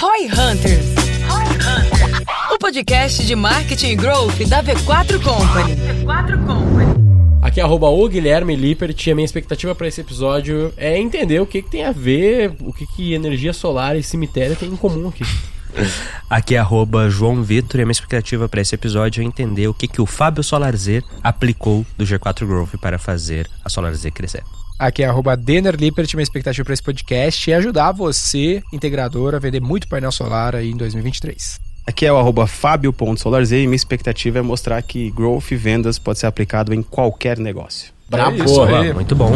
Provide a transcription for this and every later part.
Roy Hunters. O podcast de marketing e growth da V4 Company. V4 Company. Aqui é arroba o Guilherme Lippert e a minha expectativa para esse episódio é entender o que, que tem a ver, o que, que energia solar e cemitério tem em comum aqui. Aqui é arroba João Vitor e a minha expectativa para esse episódio é entender o que, que o Fábio Solarz aplicou do G4 Growth para fazer a Solarz crescer. Aqui é arroba Denner Lippert, minha expectativa para esse podcast é ajudar você, integrador, a vender muito painel solar aí em 2023. Aqui é o arroba fabio.solarz e minha expectativa é mostrar que growth e vendas pode ser aplicado em qualquer negócio. Bravo, é muito bom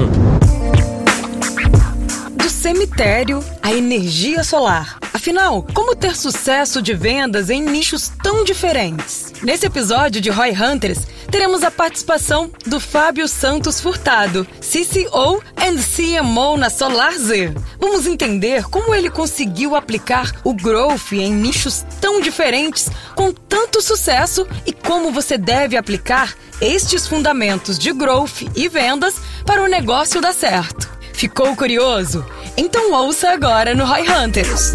cemitério à energia solar. Afinal, como ter sucesso de vendas em nichos tão diferentes? Nesse episódio de Roy Hunters, teremos a participação do Fábio Santos Furtado, CCO and CMO na Solar Z. Vamos entender como ele conseguiu aplicar o growth em nichos tão diferentes com tanto sucesso e como você deve aplicar estes fundamentos de growth e vendas para o negócio dar certo. Ficou curioso? Então ouça agora no Roy Hunters.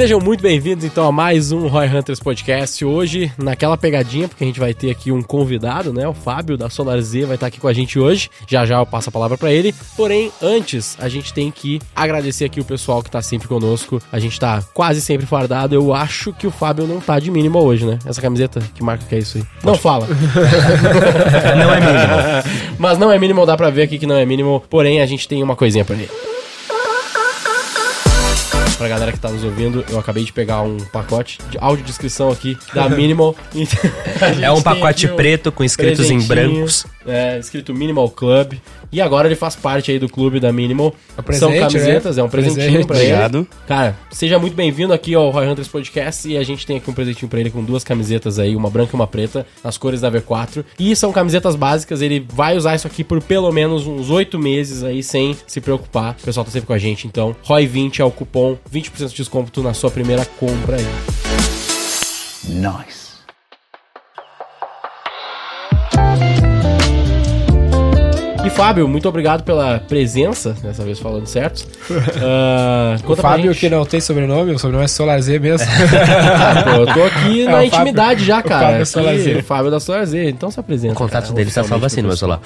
Sejam muito bem-vindos então a mais um Roy Hunters Podcast. Hoje, naquela pegadinha, porque a gente vai ter aqui um convidado, né? O Fábio da Solar Z vai estar aqui com a gente hoje. Já já eu passo a palavra para ele. Porém, antes, a gente tem que agradecer aqui o pessoal que tá sempre conosco. A gente tá quase sempre fardado. Eu acho que o Fábio não tá de mínimo hoje, né? Essa camiseta, que marca que é isso aí? Não fala. não é mínimo. Mas não é mínimo, dá pra ver aqui que não é mínimo. Porém, a gente tem uma coisinha para ele pra galera que tá nos ouvindo, eu acabei de pegar um pacote de audiodescrição aqui da Minimal. é um pacote preto com escritos em brancos. É, escrito Minimal Club. E agora ele faz parte aí do clube da Minimal. É presente, São camisetas, né? é um presentinho presente. pra Obrigado. ele. Cara, seja muito bem-vindo aqui ao Roy Hunters Podcast. E a gente tem aqui um presentinho pra ele com duas camisetas aí, uma branca e uma preta, nas cores da V4. E são camisetas básicas, ele vai usar isso aqui por pelo menos uns oito meses aí, sem se preocupar. O pessoal tá sempre com a gente, então. Roy20 é o cupom, 20% de desconto na sua primeira compra aí. Nice. E Fábio, muito obrigado pela presença, dessa vez falando certo. Uh, o Fábio que não tem sobrenome, o sobrenome é Solarzê mesmo. ah, pô, eu tô aqui é, na intimidade Fábio, já, cara. O Fábio, é Solarzê. o Fábio da Solarzê, então se apresenta. O contato cara, dele tá salvo assim no meu celular.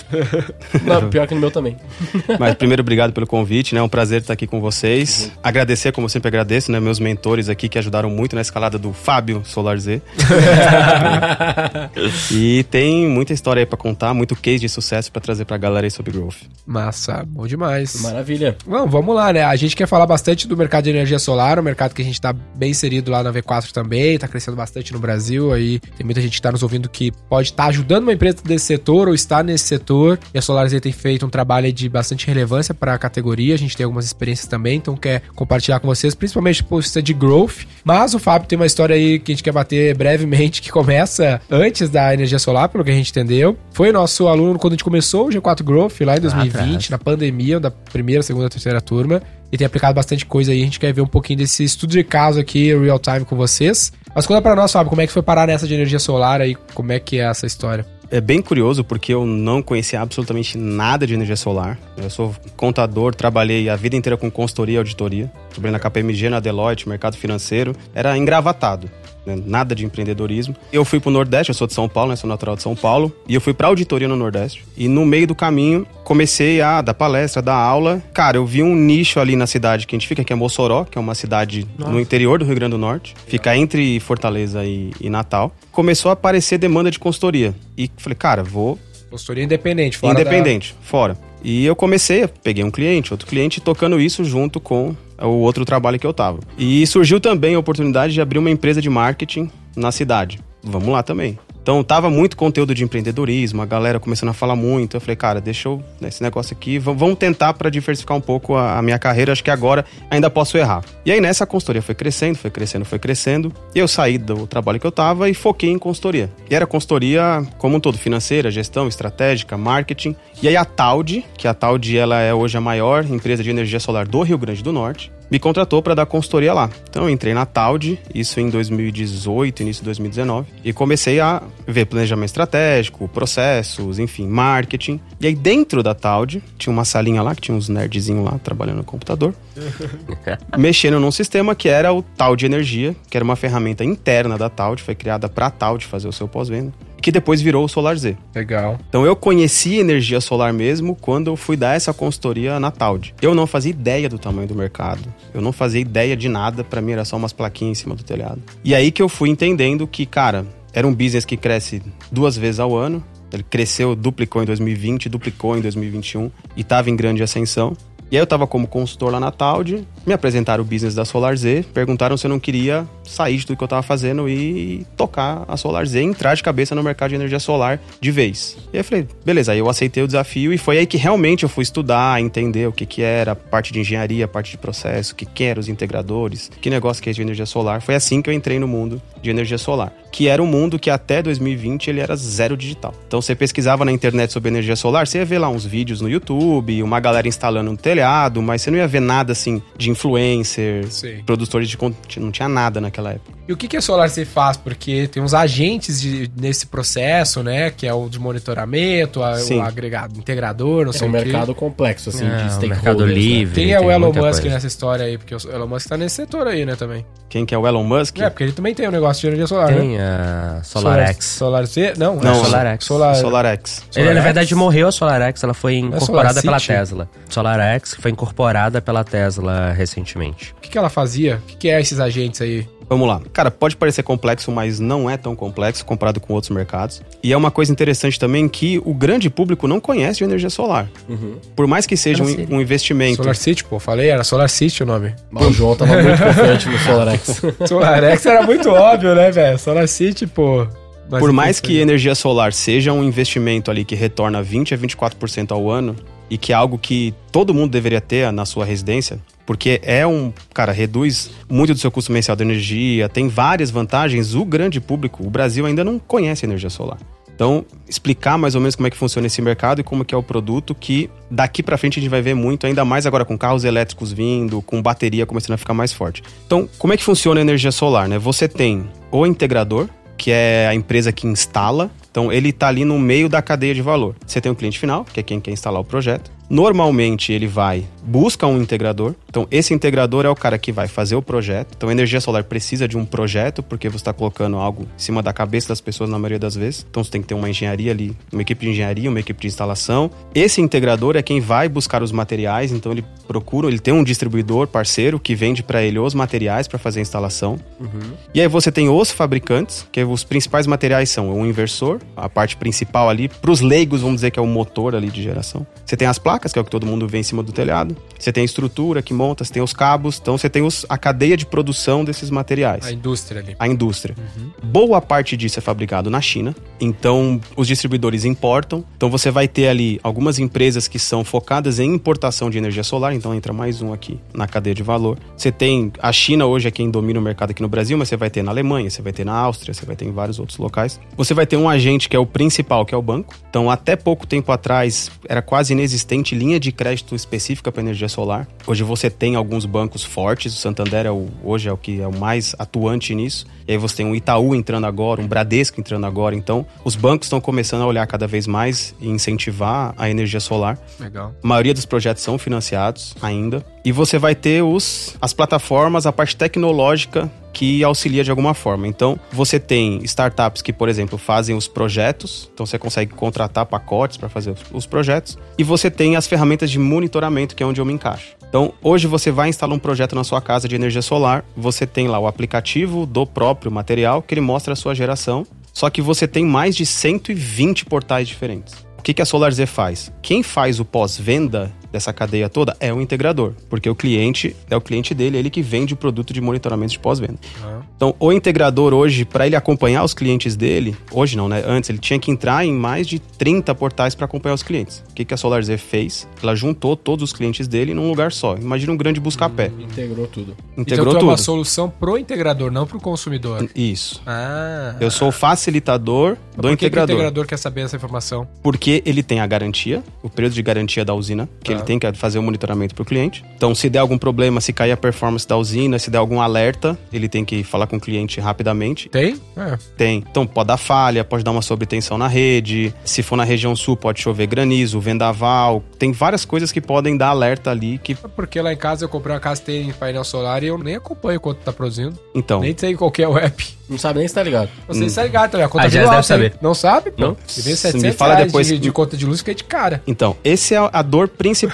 Não, pior que no meu também. Mas primeiro, obrigado pelo convite, né? É um prazer estar aqui com vocês. Uhum. Agradecer, como eu sempre agradeço, né? Meus mentores aqui que ajudaram muito na escalada do Fábio Solarzê. e tem muita história aí pra contar, muito case de sucesso pra trazer pra galera aí sobre growth. Massa, bom demais. Maravilha. Bom, vamos lá, né? A gente quer falar bastante do mercado de energia solar, um mercado que a gente tá bem inserido lá na V4 também, tá crescendo bastante no Brasil, aí tem muita gente que tá nos ouvindo que pode estar tá ajudando uma empresa desse setor ou está nesse setor, e a SolarZ tem feito um trabalho de bastante relevância para a categoria, a gente tem algumas experiências também, então quer compartilhar com vocês, principalmente por ser de growth, mas o Fábio tem uma história aí que a gente quer bater brevemente, que começa antes da energia solar, pelo que a gente entendeu. Foi nosso aluno quando a gente começou o G4 Growth, lá em 2020, na pandemia, da primeira, segunda, terceira turma. E tem aplicado bastante coisa aí. A gente quer ver um pouquinho desse estudo de caso aqui, real time, com vocês. Mas conta pra nós, Fábio, como é que foi parar nessa de energia solar aí? Como é que é essa história? É bem curioso porque eu não conhecia absolutamente nada de energia solar. Eu sou contador, trabalhei a vida inteira com consultoria e auditoria. Trabalhei na KPMG, na Deloitte, mercado financeiro. Era engravatado né? nada de empreendedorismo. Eu fui pro Nordeste, eu sou de São Paulo, né? Sou natural de São Paulo, e eu fui pra auditoria no Nordeste. E no meio do caminho, comecei a dar palestra, dar aula. Cara, eu vi um nicho ali na cidade que a gente fica, que é Mossoró, que é uma cidade Nossa. no interior do Rio Grande do Norte. Fica entre Fortaleza e, e Natal. Começou a aparecer demanda de consultoria. E falei, cara, vou Consultoria independente, fora Independente, da... fora. E eu comecei, peguei um cliente, outro cliente, tocando isso junto com o outro trabalho que eu tava. E surgiu também a oportunidade de abrir uma empresa de marketing na cidade. Vamos lá também. Então tava muito conteúdo de empreendedorismo, a galera começando a falar muito. Eu falei, cara, deixa eu. Esse negócio aqui, vamos tentar para diversificar um pouco a, a, minha carreira. Acho que agora ainda posso errar. E aí nessa a consultoria foi crescendo, foi crescendo, foi crescendo. E eu saí do trabalho que eu tava e foquei em consultoria. E era consultoria como um todo: financeira, gestão, estratégica, marketing. E aí a Taldi, que a Taldi ela é hoje a maior empresa de energia solar do Rio Grande do Norte, me contratou para dar consultoria lá. Então eu entrei na Taud, isso em 2018, início de 2019, e comecei a ver planejamento estratégico, processos, enfim, marketing. E aí dentro da Taud, tinha uma salinha lá, que tinha uns nerdzinhos lá trabalhando no computador, mexendo num sistema que era o Taud Energia, que era uma ferramenta interna da Taud, foi criada para a Taud fazer o seu pós-venda que depois virou o Solar Z. Legal. Então eu conheci energia solar mesmo quando eu fui dar essa consultoria na Taud. Eu não fazia ideia do tamanho do mercado. Eu não fazia ideia de nada, para mim era só umas plaquinhas em cima do telhado. E aí que eu fui entendendo que, cara, era um business que cresce duas vezes ao ano. Ele cresceu, duplicou em 2020, duplicou em 2021 e estava em grande ascensão. E aí eu tava como consultor lá na Taud, me apresentaram o business da Solar Z, perguntaram se eu não queria sair de tudo que eu tava fazendo e tocar a Solar Z, entrar de cabeça no mercado de energia solar de vez. E eu falei, beleza, aí eu aceitei o desafio e foi aí que realmente eu fui estudar, entender o que que era parte de engenharia, parte de processo, o que que os integradores, que negócio que é de energia solar. Foi assim que eu entrei no mundo de energia solar, que era um mundo que até 2020 ele era zero digital. Então você pesquisava na internet sobre energia solar, você ia ver lá uns vídeos no YouTube, uma galera instalando um telhado, mas você não ia ver nada assim de influencer, Sim. produtores de conteúdo, não tinha nada naquela época. E o que, que a SolarC faz? Porque tem uns agentes de, nesse processo, né? Que é o de monitoramento, a, o agregado, integrador, não é sei um o mercado complexo, assim, é, de mercado né? livre. Quem é o Elon Musk coisa. nessa história aí? Porque o Elon Musk tá nesse setor aí, né, também. Quem que é o Elon Musk? É, porque ele também tem um negócio de energia solar, tem né? a SolarX. Solar, C? Não, não é SolarX. Solar... SolarX. Ele, na verdade, morreu a SolarX, ela foi incorporada é pela Tesla. SolarX foi incorporada pela Tesla recentemente. O que, que ela fazia? O que, que é esses agentes aí? Vamos lá. Cara, pode parecer complexo, mas não é tão complexo comparado com outros mercados. E é uma coisa interessante também que o grande público não conhece de energia solar. Uhum. Por mais que seja um, um, investimento. Solar City, pô, falei, era Solar City o nome. o João tava muito confiante no SolarX. SolarX era muito óbvio, né, velho? Solar City, pô. Mas Por mais que energia solar seja um investimento ali que retorna 20 a 24% ao ano e que é algo que todo mundo deveria ter na sua residência, porque é um, cara, reduz muito do seu custo mensal de energia, tem várias vantagens. O grande público, o Brasil ainda não conhece energia solar. Então, explicar mais ou menos como é que funciona esse mercado e como que é o produto que daqui para frente a gente vai ver muito, ainda mais agora com carros elétricos vindo, com bateria começando a ficar mais forte. Então, como é que funciona a energia solar, né? Você tem o integrador, que é a empresa que instala. Então, ele está ali no meio da cadeia de valor. Você tem o cliente final, que é quem quer instalar o projeto. Normalmente ele vai busca um integrador. Então esse integrador é o cara que vai fazer o projeto. Então a energia solar precisa de um projeto porque você está colocando algo em cima da cabeça das pessoas na maioria das vezes. Então você tem que ter uma engenharia ali, uma equipe de engenharia, uma equipe de instalação. Esse integrador é quem vai buscar os materiais. Então ele procura, ele tem um distribuidor parceiro que vende para ele os materiais para fazer a instalação. Uhum. E aí você tem os fabricantes, que os principais materiais são o inversor, a parte principal ali. Para os leigos vamos dizer que é o motor ali de geração. Você tem as placas que é o que todo mundo vê em cima do telhado. Você tem a estrutura que monta, você tem os cabos, então você tem os, a cadeia de produção desses materiais. A indústria ali. A indústria. Uhum. Boa parte disso é fabricado na China, então os distribuidores importam. Então você vai ter ali algumas empresas que são focadas em importação de energia solar, então entra mais um aqui na cadeia de valor. Você tem a China hoje é quem domina o mercado aqui no Brasil, mas você vai ter na Alemanha, você vai ter na Áustria, você vai ter em vários outros locais. Você vai ter um agente que é o principal, que é o banco. Então até pouco tempo atrás era quase inexistente linha de crédito específica para energia solar. Hoje você tem alguns bancos fortes, o Santander é o, hoje é o que é o mais atuante nisso. E aí você tem um Itaú entrando agora, um Bradesco entrando agora. Então, os bancos estão começando a olhar cada vez mais e incentivar a energia solar. Legal. A maioria dos projetos são financiados ainda. E você vai ter os, as plataformas, a parte tecnológica que auxilia de alguma forma. Então, você tem startups que, por exemplo, fazem os projetos, então você consegue contratar pacotes para fazer os projetos, e você tem as ferramentas de monitoramento, que é onde eu me encaixo. Então, hoje você vai instalar um projeto na sua casa de energia solar, você tem lá o aplicativo do próprio material que ele mostra a sua geração, só que você tem mais de 120 portais diferentes. O que, a SolarZ faz? Quem faz o pós-venda dessa cadeia toda é o integrador, porque o cliente é o cliente dele, é ele que vende o produto de monitoramento de pós-venda. Então, o integrador hoje, para ele acompanhar os clientes dele, hoje não, né? Antes, ele tinha que entrar em mais de 30 portais para acompanhar os clientes. O que, que a SolarZ fez? Ela juntou todos os clientes dele num lugar só. Imagina um grande busca-pé. Hum, integrou tudo. Integrou então, tu tudo. é uma solução pro integrador, não pro consumidor. Isso. Ah. Eu sou o facilitador do por que integrador. Que o integrador quer saber essa informação? Porque ele tem a garantia, o período de garantia da usina, que ele tem que fazer o um monitoramento para o cliente. Então, se der algum problema, se cair a performance da usina, se der algum alerta, ele tem que falar com o cliente rapidamente. Tem? É. Tem. Então, pode dar falha, pode dar uma sobretensão na rede. Se for na região sul, pode chover granizo, vendaval. Tem várias coisas que podem dar alerta ali que. É porque lá em casa eu comprei uma casa que tem painel solar e eu nem acompanho quanto tá produzindo. Então. Nem sei qual é o app. Não sabe nem se tá ligado. Você hum. está ligado, tá ligado? Conta ah, de luz. deve saber. Não sabe? Pô. Não. Se vem 700 me fala depois de, de conta de luz, fica de cara. Então, esse é a dor principal.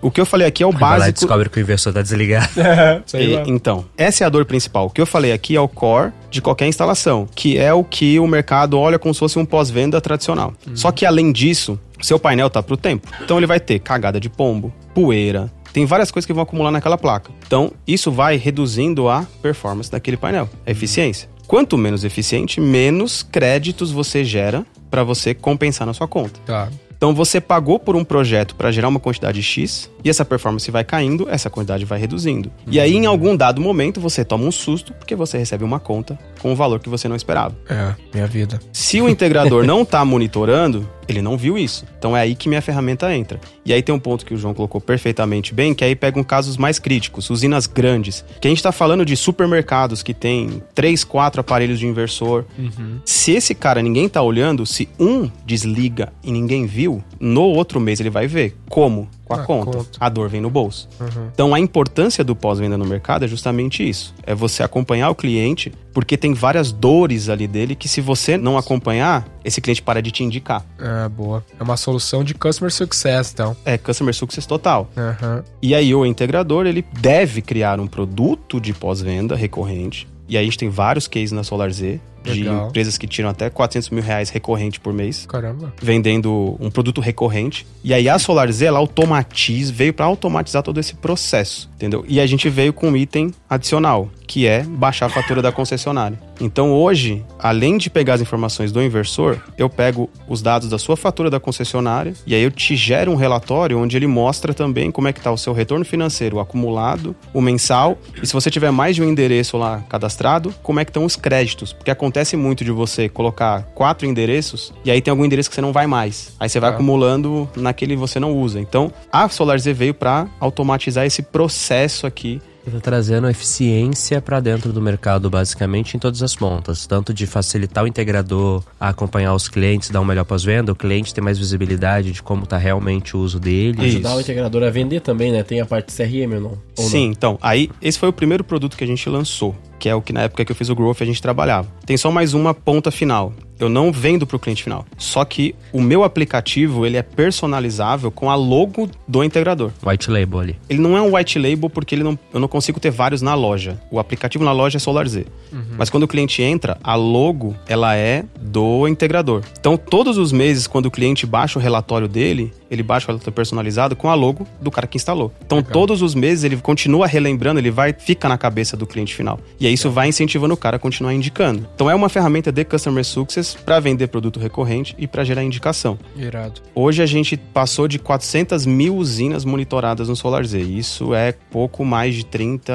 O que eu falei aqui é o Vai básico. Lá descobre que o inversor tá desligado. e, então, essa é a dor principal. O que eu falei aqui é o core de qualquer instalação, que é o que o mercado olha como se fosse um pós-venda tradicional. Hum. Só que além disso, seu painel tá pro tempo. Então ele vai ter cagada de pombo, poeira, tem várias coisas que vão acumular naquela placa. Então, isso vai reduzindo a performance daquele painel, a eficiência. Quanto menos eficiente, menos créditos você gera para você compensar na sua conta. Tá. Então você pagou por um projeto para gerar uma quantidade X e essa performance vai caindo, essa quantidade vai reduzindo. E aí, em algum dado momento, você toma um susto porque você recebe uma conta com um valor que você não esperava. É, minha vida. Se o integrador não está monitorando, ele não viu isso. Então é aí que minha ferramenta entra. E aí tem um ponto que o João colocou perfeitamente bem, que aí pegam casos mais críticos, usinas grandes. Que a gente está falando de supermercados que tem três, quatro aparelhos de inversor. Uhum. Se esse cara ninguém está olhando, se um desliga e ninguém viu, no outro mês ele vai ver. Como? Com a, ah, conta. conta. A dor vem no bolso. Uhum. Então a importância do pós-venda no mercado é justamente isso. É você acompanhar o cliente, porque tem várias dores ali dele que se você não acompanhar, esse cliente para de te indicar. É, boa. É uma solução de customer success, então. É, customer success total. Uhum. E aí o integrador, ele deve criar um produto de pós-venda recorrente. E aí a gente tem vários cases na SolarZ de Legal. empresas que tiram até 400 mil reais recorrente por mês. Caramba. Vendendo um produto recorrente. E aí a SolarZ, ela automatiza, veio para automatizar todo esse processo, entendeu? E a gente veio com um item adicional, que é baixar a fatura da concessionária. Então hoje, além de pegar as informações do inversor, eu pego os dados da sua fatura da concessionária e aí eu te gero um relatório onde ele mostra também como é que está o seu retorno financeiro acumulado, o mensal, e se você tiver mais de um endereço lá cadastrado, como é que estão os créditos, porque acontece muito de você colocar quatro endereços e aí tem algum endereço que você não vai mais. Aí você vai ah. acumulando naquele que você não usa. Então, a SolarZ veio para automatizar esse processo aqui Está trazendo eficiência para dentro do mercado, basicamente, em todas as pontas. Tanto de facilitar o integrador a acompanhar os clientes, dar um melhor pós-venda, o cliente ter mais visibilidade de como está realmente o uso dele. Ajudar Isso. o integrador a vender também, né? Tem a parte CRM ou não? Ou Sim, não? então. Aí, esse foi o primeiro produto que a gente lançou que é o que na época que eu fiz o Growth a gente trabalhava. Tem só mais uma ponta final. Eu não vendo para o cliente final. Só que o meu aplicativo ele é personalizável com a logo do integrador. White label ali. Ele não é um white label porque ele não, eu não consigo ter vários na loja. O aplicativo na loja é SolarZ. Uhum. Mas quando o cliente entra, a logo ela é do integrador. Então todos os meses quando o cliente baixa o relatório dele, ele baixa o relatório personalizado com a logo do cara que instalou. Então Legal. todos os meses ele continua relembrando, ele vai fica na cabeça do cliente final. E aí isso vai incentivando o cara a continuar indicando. Então é uma ferramenta de customer success para vender produto recorrente e para gerar indicação. Irado. Hoje a gente passou de 400 mil usinas monitoradas no SolarZ. Isso é pouco mais de 30,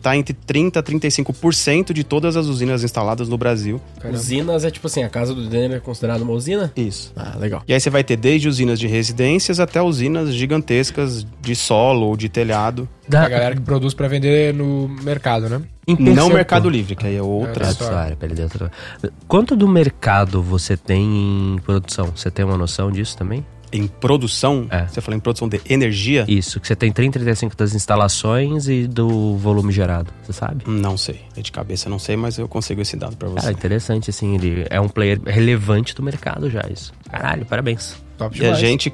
tá entre 30 a 35% de todas as usinas instaladas no Brasil. Caramba. Usinas é tipo assim, a casa do Denner é considerada uma usina? Isso. Ah, legal. E aí você vai ter desde usinas de residências até usinas gigantescas de solo ou de telhado. Da... A galera que produz para vender no mercado, né? Não Mercado Livre, que aí é outra é história. Quanto do mercado você tem em produção? Você tem uma noção disso também? Em produção? É. Você fala em produção de energia? Isso, que você tem 30, 35 das instalações e do volume gerado, você sabe? Não sei. É de cabeça, não sei, mas eu consigo esse dado para você. Cara, interessante, assim, ele é um player relevante do mercado já, isso. Caralho, parabéns. Top e a gente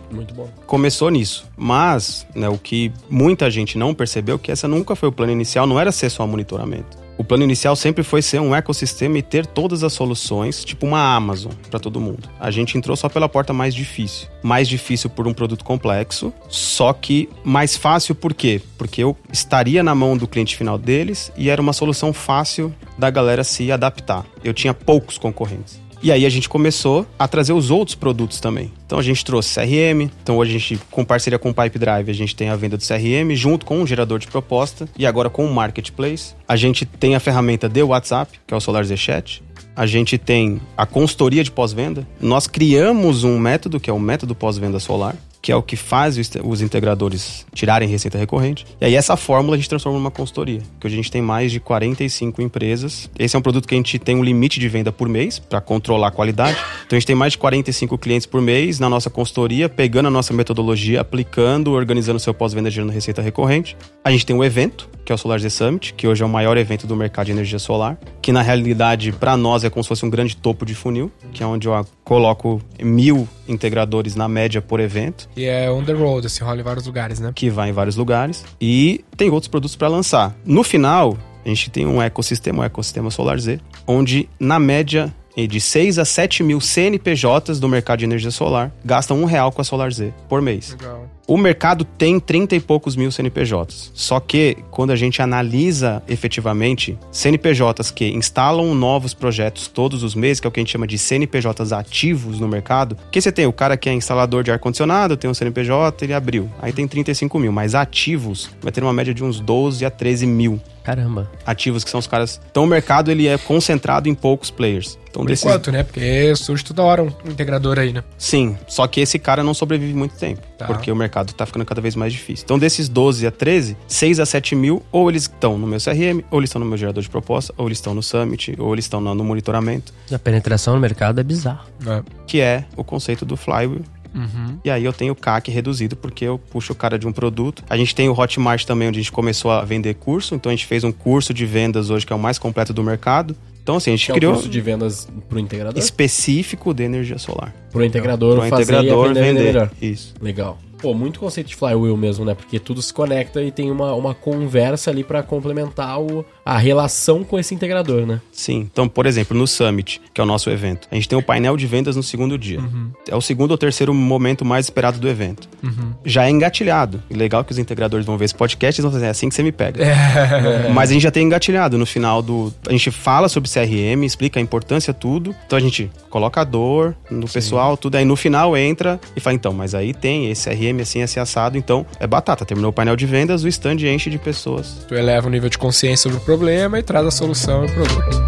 começou nisso. Mas, né, o que muita gente não percebeu que essa nunca foi o plano inicial, não era ser só monitoramento. O plano inicial sempre foi ser um ecossistema e ter todas as soluções, tipo uma Amazon, para todo mundo. A gente entrou só pela porta mais difícil. Mais difícil por um produto complexo, só que mais fácil por quê? Porque eu estaria na mão do cliente final deles e era uma solução fácil da galera se adaptar. Eu tinha poucos concorrentes. E aí a gente começou a trazer os outros produtos também. Então a gente trouxe CRM, então hoje a gente, com parceria com o Pipe Drive, a gente tem a venda do CRM junto com um gerador de proposta e agora com o Marketplace. A gente tem a ferramenta de WhatsApp, que é o Solar Z Chat. A gente tem a consultoria de pós-venda. Nós criamos um método, que é o método pós-venda solar, que é o que faz os integradores tirarem receita recorrente. E aí essa fórmula a gente transforma numa consultoria, que hoje a gente tem mais de 45 empresas. Esse é um produto que a gente tem um limite de venda por mês para controlar a qualidade. Então a gente tem mais de 45 clientes por mês na nossa consultoria, pegando a nossa metodologia, aplicando, organizando seu pós-venda gerando receita recorrente. A gente tem um evento, que é o Solar Z Summit, que hoje é o maior evento do mercado de energia solar, que na realidade para nós é como se fosse um grande topo de funil, que é onde eu coloco mil integradores na média por evento. E é on the road, assim, rola em vários lugares, né? Que vai em vários lugares. E tem outros produtos para lançar. No final, a gente tem um ecossistema, um ecossistema Solar Z, onde na média de 6 a 7 mil CNPJs do mercado de energia solar gastam um real com a Solar Z por mês. Legal. O mercado tem 30 e poucos mil CNPJs. Só que, quando a gente analisa efetivamente CNPJs que instalam novos projetos todos os meses, que é o que a gente chama de CNPJs ativos no mercado, que você tem o cara que é instalador de ar-condicionado, tem um CNPJ, ele abriu. Aí tem 35 mil, mas ativos vai ter uma média de uns 12 a 13 mil. Caramba. Ativos que são os caras. Então o mercado ele é concentrado em poucos players. Então, Por desses... enquanto, né? Porque surge toda hora um integrador aí, né? Sim, só que esse cara não sobrevive muito tempo. Tá. Porque o mercado tá ficando cada vez mais difícil. Então, desses 12 a 13, 6 a 7 mil, ou eles estão no meu CRM, ou eles estão no meu gerador de proposta, ou eles estão no Summit, ou eles estão no, monitoramento. A penetração no mercado é bizarro. É. Que é o conceito do flywheel Uhum. E aí eu tenho o CAC reduzido porque eu puxo o cara de um produto. A gente tem o Hotmart também, onde a gente começou a vender curso. Então a gente fez um curso de vendas hoje que é o mais completo do mercado. Então, assim, a gente que criou. É um curso de vendas pro integrador? Específico de energia solar. Pro integrador, pro fazer integrador vender, vender. Isso. Legal. Pô, muito conceito de flywheel mesmo, né? Porque tudo se conecta e tem uma, uma conversa ali para complementar o, a relação com esse integrador, né? Sim. Então, por exemplo, no Summit, que é o nosso evento, a gente tem o painel de vendas no segundo dia. Uhum. É o segundo ou terceiro momento mais esperado do evento. Uhum. Já é engatilhado. E legal que os integradores vão ver esse podcast e vão fazer é assim que você me pega. É. Mas a gente já tem engatilhado no final do. A gente fala sobre CRM, explica a importância, tudo. Então a gente coloca a dor no Sim. pessoal, tudo. Aí no final entra e fala, então, mas aí tem esse CRM assim, assim assado. Então é batata. Terminou o painel de vendas, o stand enche de pessoas. Tu eleva o nível de consciência sobre o problema e traz a solução e o produto.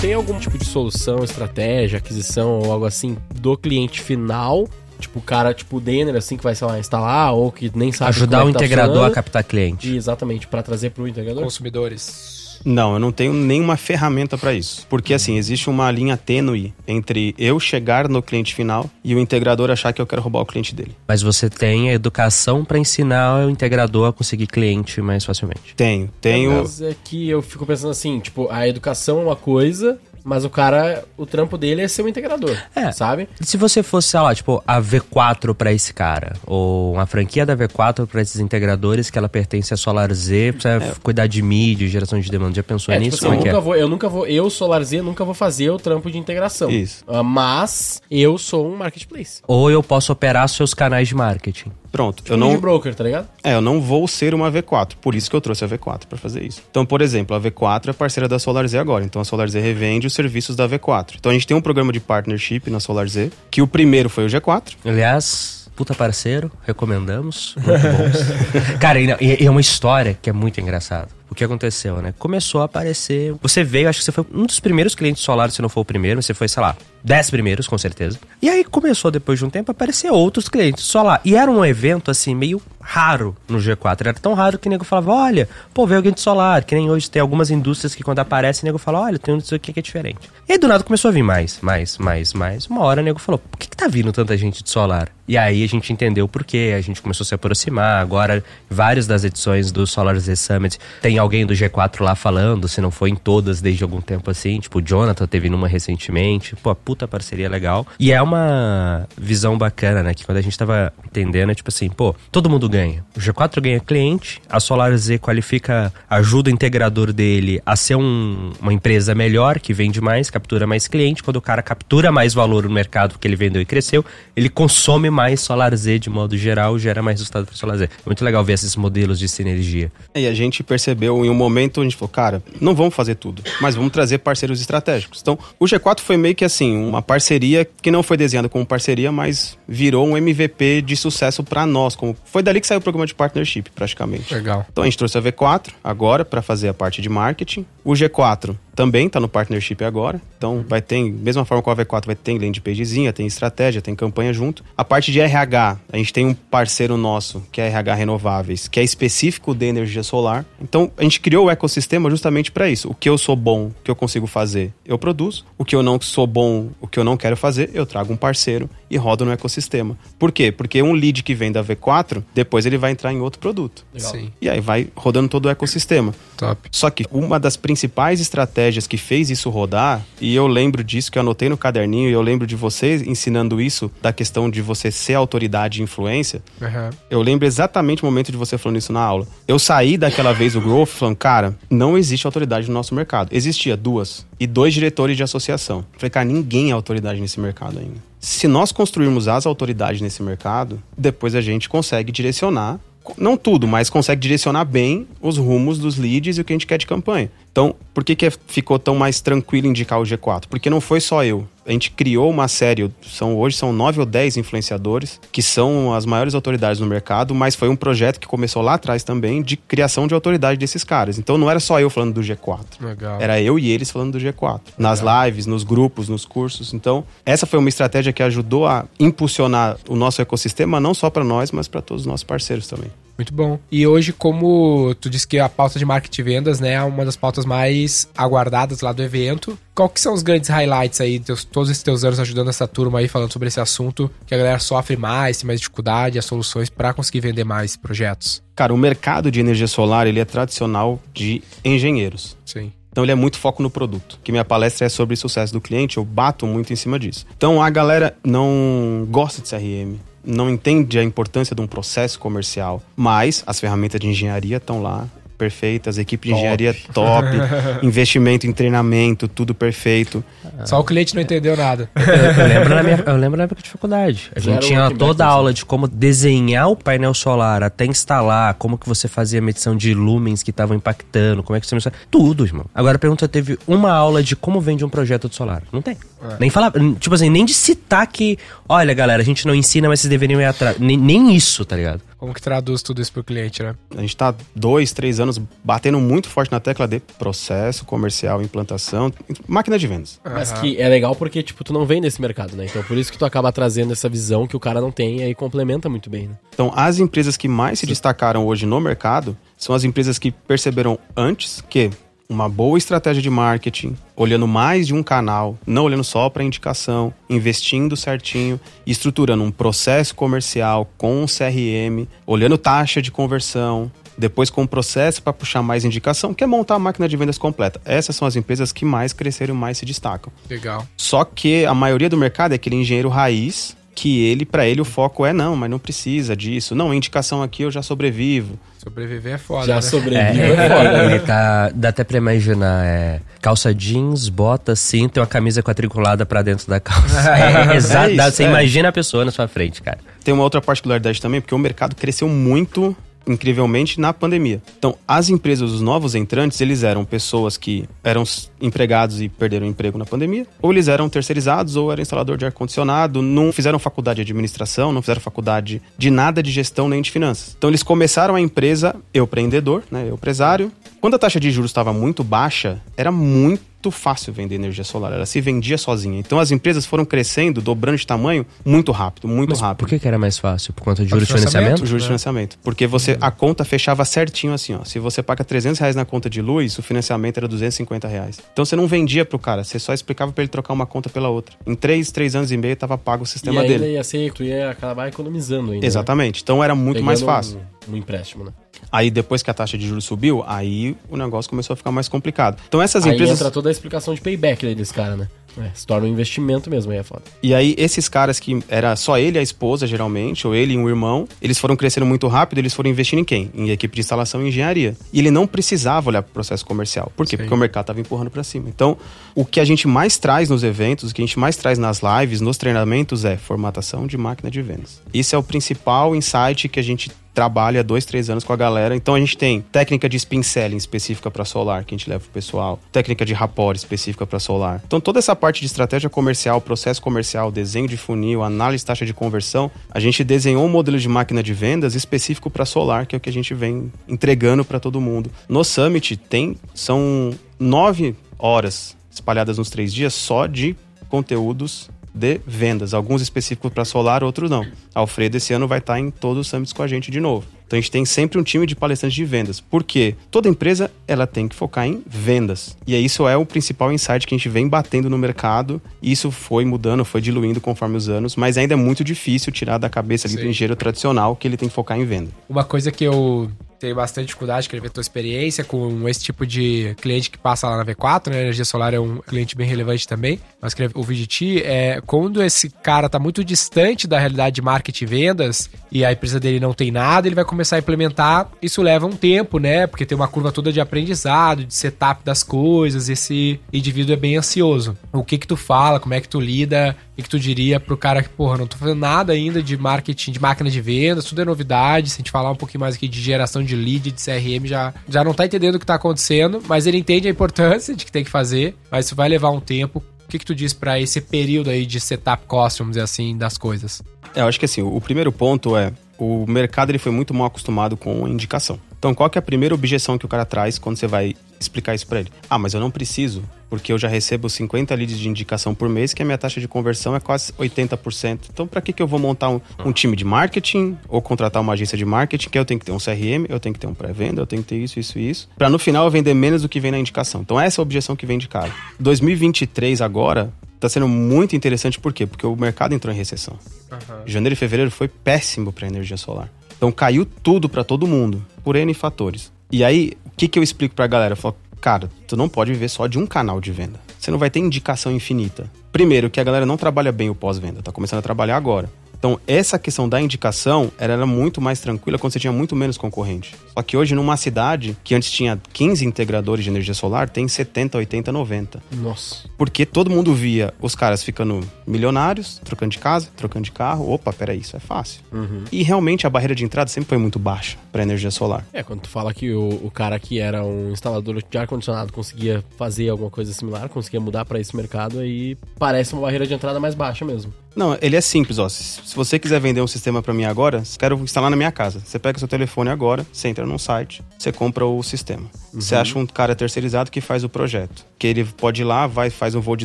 Tem algum tipo de solução, estratégia, aquisição ou algo assim do cliente final Tipo, o cara, tipo o Denner, assim, que vai, sei lá, instalar ou que nem sabe Ajudar o é tá integrador a captar cliente. E, exatamente, para trazer para o integrador. Consumidores. Não, eu não tenho nenhuma ferramenta para isso. Porque assim, existe uma linha tênue entre eu chegar no cliente final e o integrador achar que eu quero roubar o cliente dele. Mas você tem a educação para ensinar o integrador a conseguir cliente mais facilmente? Tenho, tenho. Mas é que eu fico pensando assim, tipo, a educação é uma coisa, mas o cara, o trampo dele é ser um integrador, é. sabe? Se você fosse, sei lá, tipo, a V4 para esse cara, ou uma franquia da V4 para esses integradores que ela pertence a Solar Z, pra é. cuidar de mídia, geração de demanda, já pensou é, nisso? Tipo assim, eu, é nunca é? vou, eu nunca vou, eu, Solar Z, nunca vou fazer o trampo de integração. Isso. Uh, mas eu sou um marketplace. Ou eu posso operar seus canais de marketing. Pronto. Tipo eu não. broker, tá ligado? É, eu não vou ser uma V4. Por isso que eu trouxe a V4 para fazer isso. Então, por exemplo, a V4 é parceira da SolarZ agora. Então a SolarZ revende os serviços da V4. Então a gente tem um programa de partnership na SolarZ, que o primeiro foi o G4. Aliás, puta parceiro, recomendamos. Muito bons. Cara, e é uma história que é muito engraçada o que aconteceu, né? Começou a aparecer. Você veio, acho que você foi um dos primeiros clientes solares, se não for o primeiro, você foi, sei lá, dez primeiros, com certeza. E aí começou, depois de um tempo, a aparecer outros clientes solar. E era um evento, assim, meio raro no G4. Era tão raro que o nego falava: olha, pô, veio alguém de solar. Que nem hoje tem algumas indústrias que quando aparece, o nego fala: olha, tem um disso aqui que é diferente. E aí do nada começou a vir mais, mais, mais, mais. Uma hora o nego falou: por que, que tá vindo tanta gente de solar? E aí a gente entendeu por quê, a gente começou a se aproximar. Agora, várias das edições do Solar Z Summit tem alguém do G4 lá falando, se não foi em todas desde algum tempo assim. Tipo, o Jonathan teve numa recentemente. Pô, puta parceria legal. E é uma visão bacana, né? Que quando a gente tava entendendo, é tipo assim, pô, todo mundo ganha. O G4 ganha cliente, a Solar Z qualifica, ajuda o integrador dele a ser um, uma empresa melhor, que vende mais, captura mais cliente. Quando o cara captura mais valor no mercado que ele vendeu e cresceu, ele consome mais Solar Z de modo geral, gera mais resultado para Solar Z. É muito legal ver esses modelos de sinergia. E a gente percebeu em um momento, a gente falou, cara, não vamos fazer tudo, mas vamos trazer parceiros estratégicos. Então, o G4 foi meio que assim, uma parceria que não foi desenhada como parceria, mas virou um MVP de sucesso para nós. Como foi dali que saiu o programa de partnership, praticamente. Legal. Então a gente trouxe a V4 agora para fazer a parte de marketing. O G4 também está no partnership agora. Então vai ter, mesma forma que a V4 vai ter landing pagezinha, tem estratégia, tem campanha junto. A parte de RH, a gente tem um parceiro nosso, que é RH Renováveis, que é específico de energia solar. Então a gente criou o ecossistema justamente para isso. O que eu sou bom, o que eu consigo fazer, eu produzo. O que eu não sou bom, o que eu não quero fazer, eu trago um parceiro e rodo no ecossistema. Por quê? Porque um lead que vem da V4, depois ele vai entrar em outro produto. Sim. E aí vai rodando todo o ecossistema. Top. Só que uma das principais estratégias que fez isso rodar, e eu lembro disso que eu anotei no caderninho, e eu lembro de você ensinando isso, da questão de você ser autoridade e influência. Uhum. Eu lembro exatamente o momento de você falando isso na aula. Eu saí daquela vez o Growth falando, cara, não existe autoridade no nosso mercado. Existia duas. E dois diretores de associação. Falei, cara, ninguém é autoridade nesse mercado ainda. Se nós construirmos as autoridades nesse mercado, depois a gente consegue direcionar não tudo, mas consegue direcionar bem os rumos dos leads e o que a gente quer de campanha. Então, por que, que ficou tão mais tranquilo indicar o G4? Porque não foi só eu. A gente criou uma série, são, hoje são nove ou dez influenciadores, que são as maiores autoridades no mercado, mas foi um projeto que começou lá atrás também, de criação de autoridade desses caras. Então não era só eu falando do G4. Legal. Era eu e eles falando do G4. Legal. Nas lives, nos grupos, nos cursos. Então, essa foi uma estratégia que ajudou a impulsionar o nosso ecossistema, não só para nós, mas para todos os nossos parceiros também. Muito bom. E hoje, como tu disse que a pauta de marketing e vendas, né, é uma das pautas mais aguardadas lá do evento. Qual que são os grandes highlights aí, teus, todos esses teus anos ajudando essa turma aí, falando sobre esse assunto, que a galera sofre mais, tem mais dificuldade, as soluções para conseguir vender mais projetos? Cara, o mercado de energia solar, ele é tradicional de engenheiros. Sim. Então ele é muito foco no produto. Que minha palestra é sobre sucesso do cliente, eu bato muito em cima disso. Então a galera não gosta de CRM, não entende a importância de um processo comercial, mas as ferramentas de engenharia estão lá perfeitas, equipe de top. engenharia top, investimento em treinamento, tudo perfeito. Só o cliente não entendeu nada. Eu, eu, lembro, na minha, eu lembro na época de faculdade. A gente tinha toda a aula de como desenhar o painel solar, até instalar, como que você fazia a medição de lumens que estavam impactando, como é que você... Tudo, irmão. Agora a pergunta, teve uma aula de como vende um projeto de solar? Não tem. É. Nem falar, tipo assim, nem de citar que, olha galera, a gente não ensina, mas vocês deveriam ir atrás. Nem, nem isso, tá ligado? Como que traduz tudo isso pro cliente, né? A gente tá dois, três anos batendo muito forte na tecla de processo, comercial, implantação, máquina de vendas. Mas que é legal porque, tipo, tu não vem nesse mercado, né? Então por isso que tu acaba trazendo essa visão que o cara não tem e aí complementa muito bem, né? Então as empresas que mais se destacaram hoje no mercado são as empresas que perceberam antes que uma boa estratégia de marketing, olhando mais de um canal, não olhando só para indicação, investindo certinho, estruturando um processo comercial com um CRM, olhando taxa de conversão, depois com um processo para puxar mais indicação, que é montar a máquina de vendas completa. Essas são as empresas que mais cresceram e mais se destacam. Legal. Só que a maioria do mercado é aquele engenheiro raiz que ele, para ele, o foco é não, mas não precisa disso. Não, indicação aqui eu já sobrevivo. Sobreviver é foda. Já né? sobrevive é, é foda. Ele tá, dá até pra imaginar, é, calça jeans, bota, cinto e uma camisa quadriculada pra dentro da calça. É, é exato. É isso, você imagina a pessoa na sua frente, cara. Tem uma outra particularidade também, porque o mercado cresceu muito incrivelmente na pandemia. Então, as empresas, os novos entrantes, eles eram pessoas que eram empregados e perderam o emprego na pandemia, ou eles eram terceirizados, ou eram instalador de ar-condicionado, não fizeram faculdade de administração, não fizeram faculdade de nada de gestão nem de finanças. Então, eles começaram a empresa, empreendedor, né, empresário. Quando a taxa de juros estava muito baixa, era muito muito fácil vender energia solar, ela se vendia sozinha. Então as empresas foram crescendo, dobrando de tamanho muito rápido, muito Mas rápido. Por que, que era mais fácil? Por conta de juros de financiamento? Juros de financiamento. Porque você, a conta fechava certinho assim, ó. Se você paga 300 reais na conta de luz, o financiamento era 250 reais. Então você não vendia pro cara, você só explicava para ele trocar uma conta pela outra. Em 3, 3 anos e meio tava pago o sistema e dele. ia ser, tu ia acabar economizando ainda. Né? Exatamente. Né? Então era muito Pegando mais fácil. Um, um empréstimo, né? Aí depois que a taxa de juros subiu, aí o negócio começou a ficar mais complicado. Então essas aí empresas. entra toda a explicação de payback deles, cara, né? É, se torna um investimento mesmo, aí é foda. E aí, esses caras que era só ele e a esposa, geralmente, ou ele e um irmão, eles foram crescendo muito rápido, eles foram investindo em quem? Em equipe de instalação e engenharia. E ele não precisava olhar para o processo comercial. Por quê? Sim. Porque o mercado estava empurrando para cima. Então, o que a gente mais traz nos eventos, o que a gente mais traz nas lives, nos treinamentos é formatação de máquina de vendas. Isso é o principal insight que a gente trabalha dois, três anos com a galera. Então a gente tem técnica de spin selling específica para solar, que a gente leva pro pessoal, técnica de rapport específica para solar. Então toda essa parte de estratégia comercial, processo comercial, desenho de funil, análise taxa de conversão, a gente desenhou um modelo de máquina de vendas específico para solar, que é o que a gente vem entregando para todo mundo. No Summit tem são nove horas espalhadas nos três dias só de conteúdos de vendas. Alguns específicos para solar, outros não. Alfredo esse ano vai estar em todos os summits com a gente de novo. Então a gente tem sempre um time de palestrantes de vendas. Por quê? Toda empresa ela tem que focar em vendas. E isso é o principal insight que a gente vem batendo no mercado. Isso foi mudando, foi diluindo conforme os anos, mas ainda é muito difícil tirar da cabeça do engenheiro tradicional que ele tem que focar em venda. Uma coisa que eu tenho bastante dificuldade, queria ver tua experiência com esse tipo de cliente que passa lá na V4, né? A energia solar é um cliente bem relevante também, mas queria ouvir de ti, é, quando esse cara tá muito distante da realidade de marketing e vendas e a empresa dele não tem nada, ele vai começar a implementar, isso leva um tempo, né? Porque tem uma curva toda de aprendizado, de setup das coisas, esse indivíduo é bem ansioso. O que que tu fala, como é que tu lida, o que que tu diria pro cara que, porra, não tô fazendo nada ainda de marketing, de máquina de vendas, tudo é novidade, se a gente falar um pouquinho mais aqui de geração de lead, de CRM, já, já não tá entendendo o que tá acontecendo, mas ele entende a importância de que tem que fazer, mas isso vai levar um tempo. O que, que tu diz para esse período aí de setup cost, vamos dizer assim, das coisas? É, eu acho que assim, o primeiro ponto é o mercado ele foi muito mal acostumado com indicação. Então, qual que é a primeira objeção que o cara traz quando você vai explicar isso para ele? Ah, mas eu não preciso, porque eu já recebo 50 leads de indicação por mês, que a minha taxa de conversão é quase 80%. Então, para que, que eu vou montar um, um, time de marketing ou contratar uma agência de marketing, que eu tenho que ter um CRM, eu tenho que ter um pré-venda, eu tenho que ter isso, isso e isso, para no final eu vender menos do que vem na indicação. Então, essa é a objeção que vem de cara. 2023 agora, tá sendo muito interessante, por quê? Porque o mercado entrou em recessão. Uhum. Janeiro e fevereiro foi péssimo para energia solar. Então caiu tudo para todo mundo, por N fatores. E aí, o que, que eu explico pra galera? Eu falo, cara, tu não pode viver só de um canal de venda. Você não vai ter indicação infinita. Primeiro, que a galera não trabalha bem o pós-venda, tá começando a trabalhar agora. Então, essa questão da indicação era muito mais tranquila quando você tinha muito menos concorrente. Só que hoje, numa cidade que antes tinha 15 integradores de energia solar, tem 70, 80, 90. Nossa. Porque todo mundo via os caras ficando milionários, trocando de casa, trocando de carro. Opa, peraí, isso é fácil. Uhum. E realmente a barreira de entrada sempre foi muito baixa para energia solar. É, quando tu fala que o, o cara que era um instalador de ar-condicionado conseguia fazer alguma coisa similar, conseguia mudar para esse mercado, aí parece uma barreira de entrada mais baixa mesmo. Não, ele é simples, ó. Se você quiser vender um sistema para mim agora, quero instalar na minha casa. Você pega seu telefone agora, você entra num site, você compra o sistema. Uhum. Você acha um cara terceirizado que faz o projeto. Que ele pode ir lá, vai, faz um voo de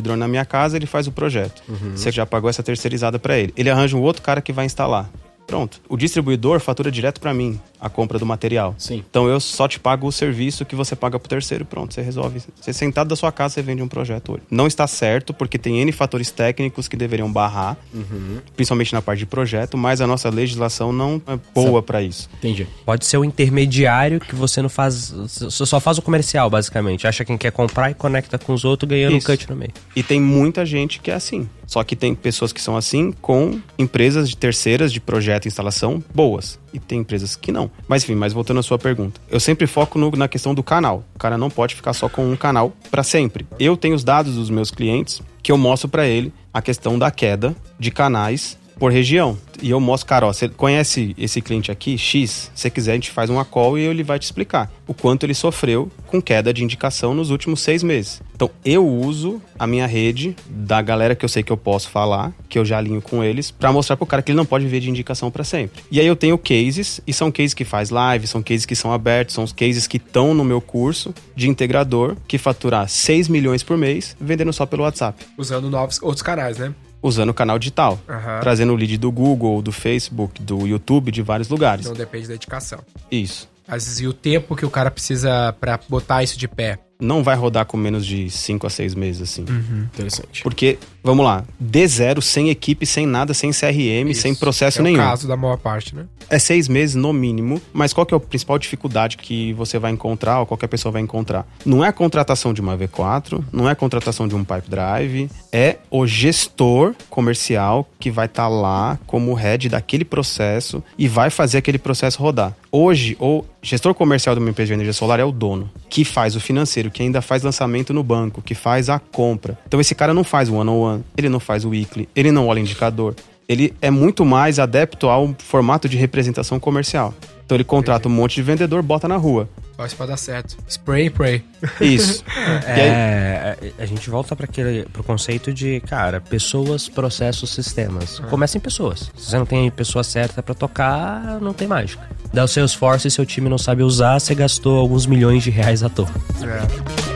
drone na minha casa, ele faz o projeto. Uhum. Você já pagou essa terceirizada para ele. Ele arranja um outro cara que vai instalar. Pronto. O distribuidor fatura direto para mim a compra do material. Sim. Então eu só te pago o serviço que você paga pro terceiro, pronto, você resolve. Você sentado da sua casa, você vende um projeto hoje. Não está certo, porque tem N fatores técnicos que deveriam barrar, uhum. principalmente na parte de projeto, mas a nossa legislação não é boa para isso. Entendi. Pode ser o intermediário que você não faz, só faz o comercial, basicamente. Acha quem quer comprar e conecta com os outros, ganhando isso. um cut no meio. E tem muita gente que é assim. Só que tem pessoas que são assim com empresas de terceiras de projeto e instalação boas. E tem empresas que não. Mas enfim, mas voltando à sua pergunta. Eu sempre foco no, na questão do canal. O cara não pode ficar só com um canal para sempre. Eu tenho os dados dos meus clientes que eu mostro para ele a questão da queda de canais por região. E eu mostro, cara, ó, você conhece esse cliente aqui, X? Se quiser, a gente faz uma call e ele vai te explicar o quanto ele sofreu com queda de indicação nos últimos seis meses. Então, eu uso a minha rede da galera que eu sei que eu posso falar, que eu já alinho com eles, para mostrar pro cara que ele não pode viver de indicação para sempre. E aí eu tenho cases, e são cases que faz live, são cases que são abertos, são os cases que estão no meu curso de integrador, que faturar 6 milhões por mês, vendendo só pelo WhatsApp. Usando novos outros canais, né? Usando o canal digital, uhum. trazendo o lead do Google, do Facebook, do YouTube, de vários lugares. Não depende da dedicação. Isso. Às vezes, e o tempo que o cara precisa para botar isso de pé? não vai rodar com menos de 5 a 6 meses, assim. Uhum. Interessante. Porque, vamos lá, D zero, sem equipe, sem nada, sem CRM, Isso. sem processo é nenhum. É o caso da maior parte, né? É seis meses no mínimo, mas qual que é a principal dificuldade que você vai encontrar ou qualquer pessoa vai encontrar? Não é a contratação de uma V4, não é a contratação de um pipe drive, é o gestor comercial que vai estar tá lá como head daquele processo e vai fazer aquele processo rodar. Hoje, o gestor comercial de uma empresa de energia solar é o dono, que faz o financeiro, que ainda faz lançamento no banco, que faz a compra. Então esse cara não faz o one-on-one, ele não faz o weekly, ele não olha indicador. Ele é muito mais adepto ao formato de representação comercial. Então ele contrata um monte de vendedor, bota na rua. Só isso pra dar certo. Spray pray. Isso. é, aí... a gente volta para aquele pro conceito de, cara, pessoas, processos, sistemas. Uhum. Começa em pessoas. Se você não tem pessoa certa para tocar, não tem mágica. Dá o seu esforço e seu time não sabe usar, você gastou alguns milhões de reais à toa. É.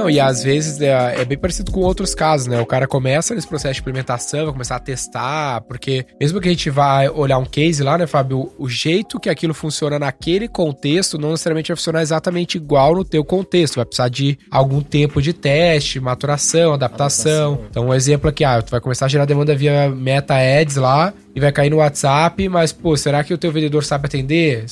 Não, e às vezes é, é, bem parecido com outros casos, né? O cara começa nesse processo de implementação, vai começar a testar, porque mesmo que a gente vá olhar um case lá, né, Fábio, o jeito que aquilo funciona naquele contexto não necessariamente vai funcionar exatamente igual no teu contexto. Vai precisar de algum tempo de teste, maturação, adaptação. adaptação. Então, um exemplo aqui, ah, tu vai começar a gerar demanda via Meta Ads lá, e vai cair no WhatsApp, mas, pô, será que o teu vendedor sabe atender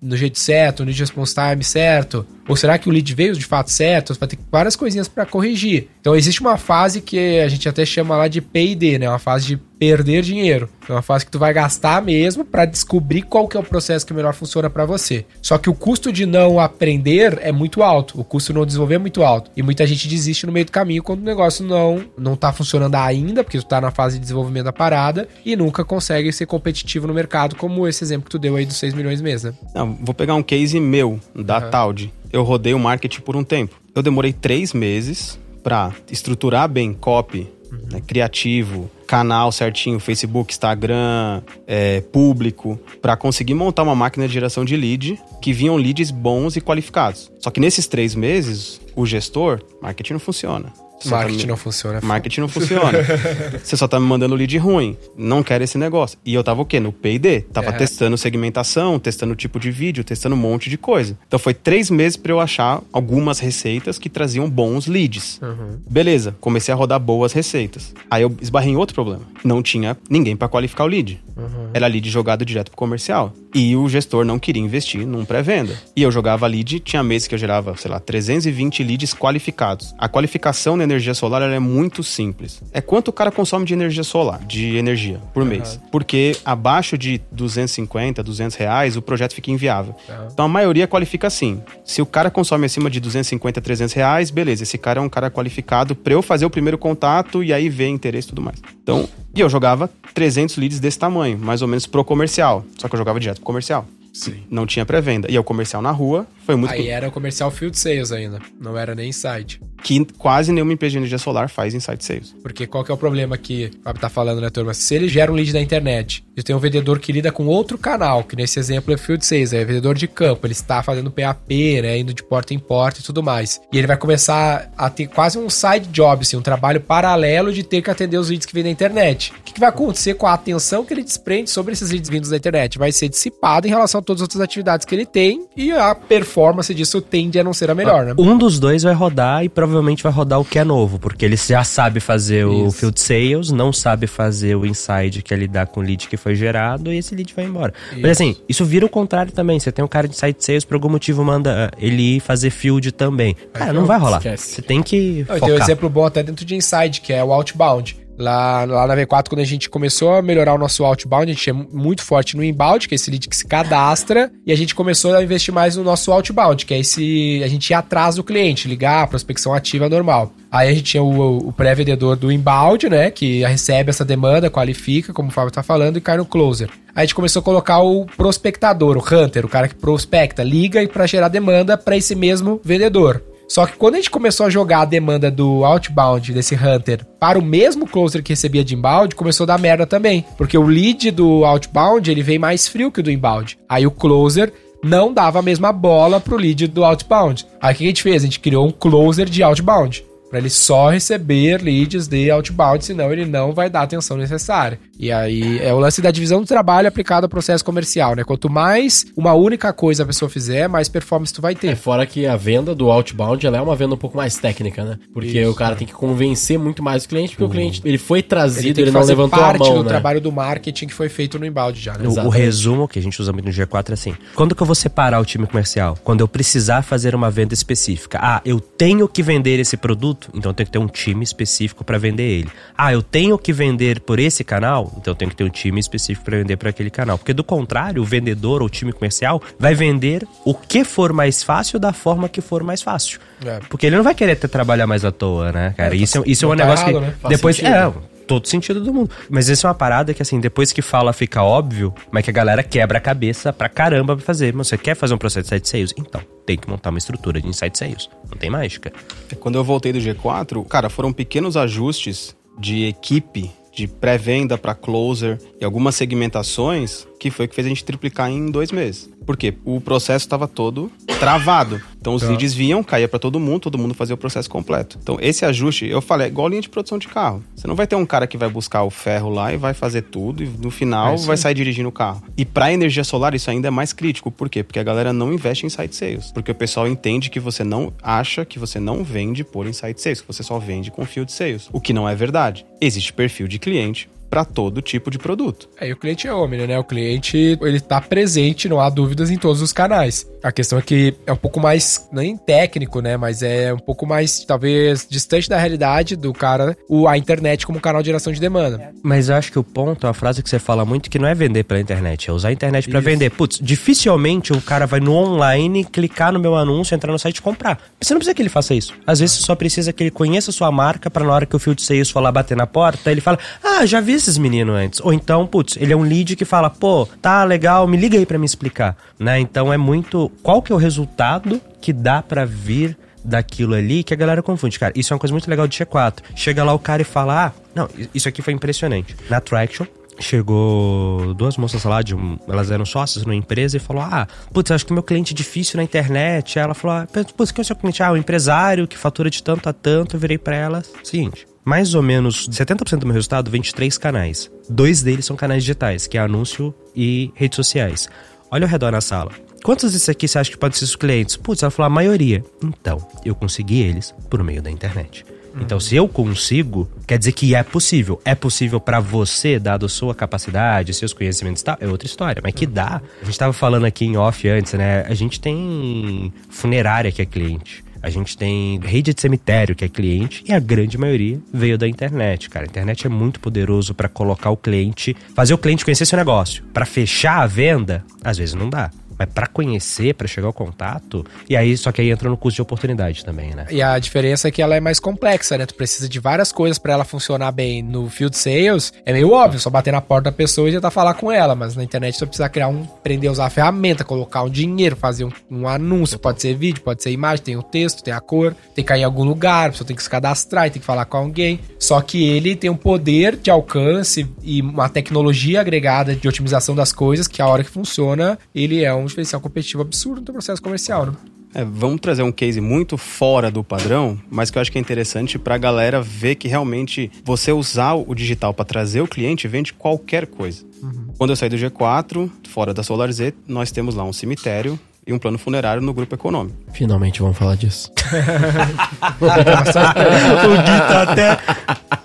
no jeito certo, no response time certo? Ou será que o lead veio de fato certo? Você vai ter várias coisinhas para corrigir. Então existe uma fase que a gente até chama lá de P&D, né? Uma fase de perder dinheiro. É uma fase que tu vai gastar mesmo para descobrir qual que é o processo que melhor funciona para você. Só que o custo de não aprender é muito alto, o custo de não desenvolver é muito alto. E muita gente desiste no meio do caminho quando o negócio não não tá funcionando ainda, porque tu tá na fase de desenvolvimento da parada e nunca consegue ser competitivo no mercado, como esse exemplo que tu deu aí dos 6 milhões mês, né? Não, vou pegar um case meu da uhum. Taud. Eu rodei o marketing por um tempo. Eu demorei três meses para estruturar bem copy, né, criativo, canal certinho, Facebook, Instagram, é, público, para conseguir montar uma máquina de geração de lead que vinham leads bons e qualificados. Só que nesses três meses, o gestor, marketing não funciona. Marketing tá me... não funciona. Marketing não funciona. você só tá me mandando lead ruim. Não quero esse negócio. E eu tava o quê? No P&D. Tava é. testando segmentação, testando tipo de vídeo, testando um monte de coisa. Então foi três meses para eu achar algumas receitas que traziam bons leads. Uhum. Beleza, comecei a rodar boas receitas. Aí eu esbarrei em outro problema. Não tinha ninguém para qualificar o lead. Uhum. Era lead jogado direto pro comercial. E o gestor não queria investir num pré-venda. E eu jogava lead, tinha meses que eu gerava, sei lá, 320 leads qualificados. A qualificação na energia solar é muito simples. É quanto o cara consome de energia solar, de energia, por uhum. mês. Porque abaixo de 250, 200 reais, o projeto fica inviável. Uhum. Então a maioria qualifica assim. Se o cara consome acima de 250, 300 reais, beleza, esse cara é um cara qualificado para eu fazer o primeiro contato e aí ver interesse e tudo mais. Então, e eu jogava 300 leads desse tamanho, mais ou menos pro comercial. Só que eu jogava direto pro comercial. Sim. Não tinha pré-venda. E o comercial na rua foi muito. Aí era o comercial field sales ainda. Não era nem site. Que quase nenhuma empresa de energia solar faz em site sales. Porque qual que é o problema que o Fábio tá falando, né, turma? Se ele gera um lead da internet e tem um vendedor que lida com outro canal, que nesse exemplo é field sales, é vendedor de campo, ele está fazendo PAP, né, indo de porta em porta e tudo mais. E ele vai começar a ter quase um side job, assim, um trabalho paralelo de ter que atender os leads que vêm da internet. O que, que vai acontecer com a atenção que ele desprende sobre esses leads vindos da internet? Vai ser dissipado em relação a todas as outras atividades que ele tem e a performance disso tende a não ser a melhor, né? Um dos dois vai rodar e provavelmente vai rodar o que é novo, porque ele já sabe fazer Isso. o field sales, não sabe fazer o inside, que é lidar com o lead que foi gerado, e esse lead vai embora. Isso. Mas assim, isso vira o contrário também. Você tem um cara de site sales, por algum motivo manda ah, ele ir fazer field também. Cara, não vai rolar. Esquece. Você tem que. Focar. Tem um exemplo bom até dentro de inside, que é o outbound. Lá, lá na V4, quando a gente começou a melhorar o nosso outbound, a gente é muito forte no inbound, que é esse lead que se cadastra, e a gente começou a investir mais no nosso outbound, que é esse. A gente ir atrás do cliente, ligar, prospecção ativa normal. Aí a gente tinha o, o pré-vendedor do inbound, né? Que recebe essa demanda, qualifica, como o Fábio tá falando, e cai no closer. Aí a gente começou a colocar o prospectador, o hunter, o cara que prospecta, liga para gerar demanda para esse mesmo vendedor. Só que quando a gente começou a jogar a demanda do outbound desse hunter para o mesmo closer que recebia de inbound, começou a dar merda também. Porque o lead do outbound, ele vem mais frio que o do inbound. Aí o closer não dava a mesma bola pro lead do outbound. Aí o que a gente fez? A gente criou um closer de outbound para ele só receber leads de outbound, senão ele não vai dar a atenção necessária. E aí é o lance da divisão do trabalho aplicado ao processo comercial, né? Quanto mais uma única coisa a pessoa fizer, mais performance tu vai ter. É, fora que a venda do outbound ela é uma venda um pouco mais técnica, né? Porque Isso, o cara é. tem que convencer muito mais o cliente, porque uhum. o cliente ele foi trazido, ele, ele não levantou a mão, parte do né? trabalho do marketing que foi feito no inbound já, né? O, o, resumo que a gente usa muito no G4 é assim: quando que eu vou separar o time comercial? Quando eu precisar fazer uma venda específica. Ah, eu tenho que vender esse produto produto, então tenho que ter um time específico para vender ele. Ah, eu tenho que vender por esse canal, então tenho que ter um time específico para vender para aquele canal. Porque do contrário, o vendedor ou o time comercial vai vender o que for mais fácil da forma que for mais fácil. É. Porque ele não vai querer ter trabalhar mais à toa, né, cara? É, isso, tá, isso é um tá negócio errado, que né? depois é, todo sentido do mundo. Mas isso é uma parada que, assim, depois que fala fica óbvio, mas que a galera quebra a cabeça pra caramba pra fazer. Mas você quer fazer um processo de site sales? Então, tem que montar uma estrutura de insight sales. Não tem mágica. Quando eu voltei do G4, cara, foram pequenos ajustes de equipe de pré-venda para closer e algumas segmentações que foi que fez a gente triplicar em dois meses. Por quê? O processo estava todo travado. Então os tá. leads vinham, caía para todo mundo, todo mundo fazia o processo completo. Então esse ajuste, eu falei, é igual linha de produção de carro. Você não vai ter um cara que vai buscar o ferro lá e vai fazer tudo e no final é vai sair dirigindo o carro. E para energia solar isso ainda é mais crítico. Por quê? Porque a galera não investe em site sales. Porque o pessoal entende que você não acha que você não vende por insight sales, que você só vende com field sales. O que não é verdade. Existe perfil de cliente, para todo tipo de produto. É, e o cliente é homem, né? O cliente, ele tá presente, não há dúvidas em todos os canais. A questão é que é um pouco mais, nem técnico, né? Mas é um pouco mais, talvez, distante da realidade do cara, o, a internet como canal de geração de demanda. Mas eu acho que o ponto, a frase que você fala muito, que não é vender pela internet, é usar a internet para vender. Putz, dificilmente o cara vai no online, clicar no meu anúncio, entrar no site e comprar. Você não precisa que ele faça isso. Às vezes você só precisa que ele conheça a sua marca para na hora que o Field Sales for lá bater na porta, ele fala, ah, já vi esses meninos antes. Ou então, putz, ele é um lead que fala, pô, tá legal, me liga aí para me explicar, né? Então é muito qual que é o resultado que dá para vir daquilo ali que a galera confunde. Cara, isso é uma coisa muito legal de G4. Chega lá o cara e fala: Ah, não, isso aqui foi impressionante. Na Traction, chegou duas moças lá, de um, elas eram sócias numa empresa e falou: Ah, putz, acho que meu cliente é difícil na internet. Ela falou: ah, Putz, quem é o seu cliente? Ah, o empresário que fatura de tanto a tanto. Eu virei pra ela: Seguinte, mais ou menos 70% do meu resultado vem de três canais. Dois deles são canais digitais, que é anúncio e redes sociais. Olha ao redor na sala. Quantos desses aqui você acha que podem ser os clientes? Putz, ela falou a maioria. Então, eu consegui eles por meio da internet. Então, se eu consigo, quer dizer que é possível. É possível para você, dado sua capacidade, seus conhecimentos e tal, é outra história. Mas que dá. A gente tava falando aqui em off antes, né? A gente tem funerária que é cliente. A gente tem rede de cemitério, que é cliente, e a grande maioria veio da internet, cara. A internet é muito poderoso para colocar o cliente, fazer o cliente conhecer seu negócio. Para fechar a venda, às vezes não dá. Mas para conhecer, para chegar ao contato, e aí só que aí entra no custo de oportunidade também, né? E a diferença é que ela é mais complexa, né? Tu precisa de várias coisas para ela funcionar bem. No field sales é meio óbvio, só bater na porta da pessoa e tentar falar com ela, mas na internet tu precisa criar um, aprender a usar a ferramenta, colocar um dinheiro, fazer um, um anúncio, pode ser vídeo, pode ser imagem, tem o texto, tem a cor, tem que cair em algum lugar, a pessoa tem que se cadastrar, tem que falar com alguém. Só que ele tem um poder de alcance e uma tecnologia agregada de otimização das coisas que a hora que funciona, ele é um diferencial competitivo absurdo no teu processo comercial, né? É, vamos trazer um case muito fora do padrão, mas que eu acho que é interessante para a galera ver que realmente você usar o digital para trazer o cliente vende qualquer coisa. Uhum. Quando eu saí do G4, fora da Solar Z, nós temos lá um cemitério e um plano funerário no grupo econômico. Finalmente vamos falar disso. o Gui tá até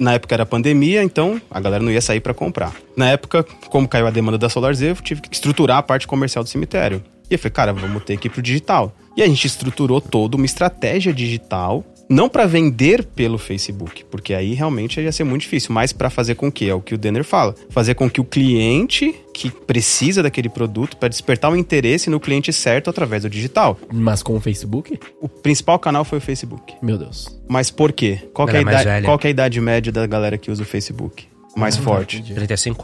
na época era pandemia, então a galera não ia sair para comprar. Na época, como caiu a demanda da SolarZ, eu tive que estruturar a parte comercial do cemitério. E eu falei, cara, vamos ter que ir pro digital. E a gente estruturou toda uma estratégia digital não para vender pelo Facebook, porque aí realmente ia ser muito difícil, mas para fazer com que, é o que o Denner fala, fazer com que o cliente que precisa daquele produto para despertar o um interesse no cliente certo através do digital. Mas com o Facebook? O principal canal foi o Facebook. Meu Deus. Mas por quê? Qual, é, a, idade, qual é a idade média da galera que usa o Facebook? mais ah, forte. 35,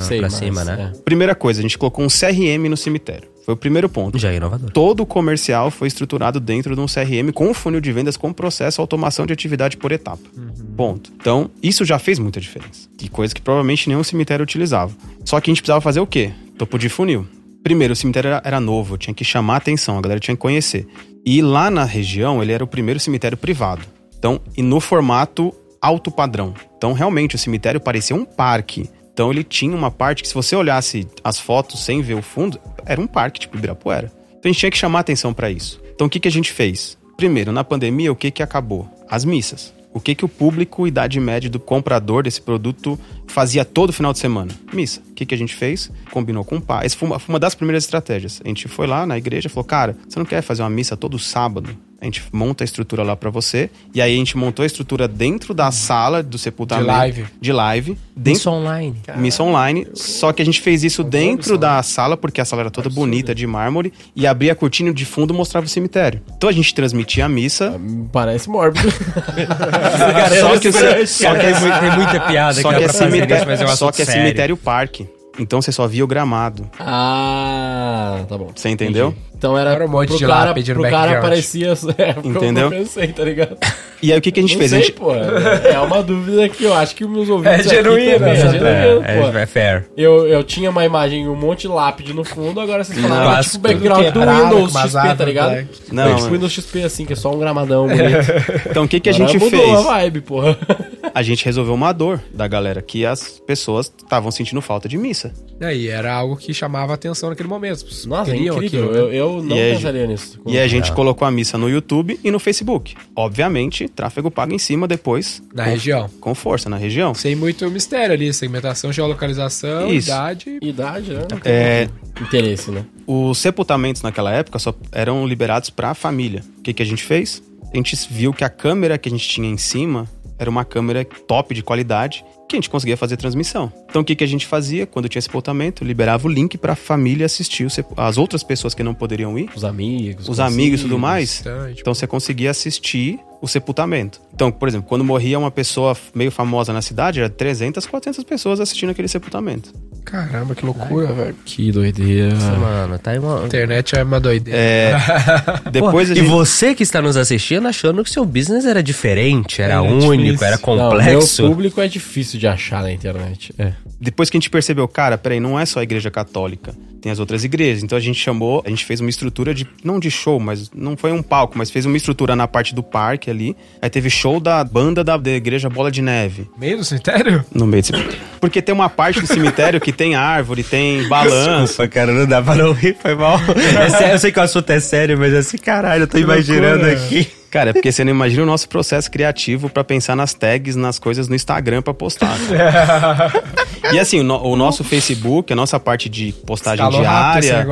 sei, pra cima, né? É. Primeira coisa, a gente colocou um CRM no cemitério. Foi o primeiro ponto. Já é inovador. Todo o comercial foi estruturado dentro de um CRM com funil de vendas com processo automação de atividade por etapa. Uhum. Ponto. Então, isso já fez muita diferença. E coisa que provavelmente nenhum cemitério utilizava. Só que a gente precisava fazer o quê? Topo de funil. Primeiro, o cemitério era, era novo, tinha que chamar a atenção, a galera tinha que conhecer. E lá na região, ele era o primeiro cemitério privado. Então, e no formato alto padrão. Então, realmente, o cemitério parecia um parque. Então, ele tinha uma parte que, se você olhasse as fotos sem ver o fundo, era um parque, tipo Ibirapuera. Então, a gente tinha que chamar atenção para isso. Então, o que, que a gente fez? Primeiro, na pandemia, o que, que acabou? As missas. O que, que o público, idade média do comprador desse produto fazia todo final de semana? Missa. O que, que a gente fez? Combinou com o pai. Essa foi uma, foi uma das primeiras estratégias. A gente foi lá na igreja e falou: Cara, você não quer fazer uma missa todo sábado? A gente monta a estrutura lá para você. E aí a gente montou a estrutura dentro da sala do sepultamento. De live. De live. Dentro, missa online. Caramba. Missa online. Só que a gente fez isso dentro da sala, porque a sala era toda bonita, de mármore. E abria a cortina de fundo mostrava o cemitério. Então a gente transmitia a missa. Ah, parece mórbido. só que, só que é, tem muita piada só que, é cemitério, é só que é cemitério parque. Então você só via o gramado. Ah, tá bom. Você entendeu? Entendi. Então era, era um monte pro de cara, lápide pro cara parecia... É, Entendeu? Eu pensei, tá ligado? E aí o que, que a gente não fez? Sei, a gente... pô, é uma dúvida que eu acho que os meus ouvintes. É genuína, também, é, é, genuíno, é, é, fair. Eu, eu tinha uma imagem, um monte de lápide no fundo, agora vocês falaram Nossa, tipo background do Windows XP, tá ligado? black. Não, é tipo. Windows XP, assim, que é só um gramadão bonito. Então o que, que a Agora gente mudou fez? a vibe, porra. A gente resolveu uma dor da galera, que as pessoas estavam sentindo falta de missa. E aí, era algo que chamava atenção naquele momento. Nossa, é Queriam incrível. aquilo, né? eu, eu não E pensaria nisso. E a gente colocou a missa no YouTube e no Facebook. Obviamente, tráfego pago em cima depois. Na com, região. Com força, na região. Sem muito mistério ali, segmentação, geolocalização, Isso. idade. Idade, né? É, Interesse, né? os sepultamentos naquela época só eram liberados para a família. O que, que a gente fez? A gente viu que a câmera que a gente tinha em cima era uma câmera top de qualidade que a gente conseguia fazer transmissão. Então o que, que a gente fazia quando tinha sepultamento? Liberava o link para a família assistir as outras pessoas que não poderiam ir, Os amigos. os amigos e tudo mais. Então você conseguia assistir o sepultamento. Então, por exemplo, quando morria uma pessoa meio famosa na cidade, era 300, 400 pessoas assistindo aquele sepultamento. Caramba, que loucura, velho. Que doideira. Mano, tá aí uma. Internet é uma doideira. É, depois Pô, a E gente... você que está nos assistindo achando que seu business era diferente, era Era único, difícil. era Não, complexo. meu público é difícil de achar na internet. É. Depois que a gente percebeu, cara, peraí, não é só a igreja católica, tem as outras igrejas. Então a gente chamou, a gente fez uma estrutura de, não de show, mas não foi um palco, mas fez uma estrutura na parte do parque ali. Aí teve show da banda da, da igreja Bola de Neve. Meio do cemitério? No meio desse... Porque tem uma parte do cemitério que tem árvore, tem balanço. Desculpa, cara, não dá pra não rir, foi mal. É sério, eu sei que o assunto é sério, mas assim, caralho, eu tô imaginando loucura. aqui. Cara, é porque você não imagina o nosso processo criativo pra pensar nas tags, nas coisas no Instagram pra postar. e assim, o, no- o nosso Facebook, a nossa parte de postagem Escalou diária,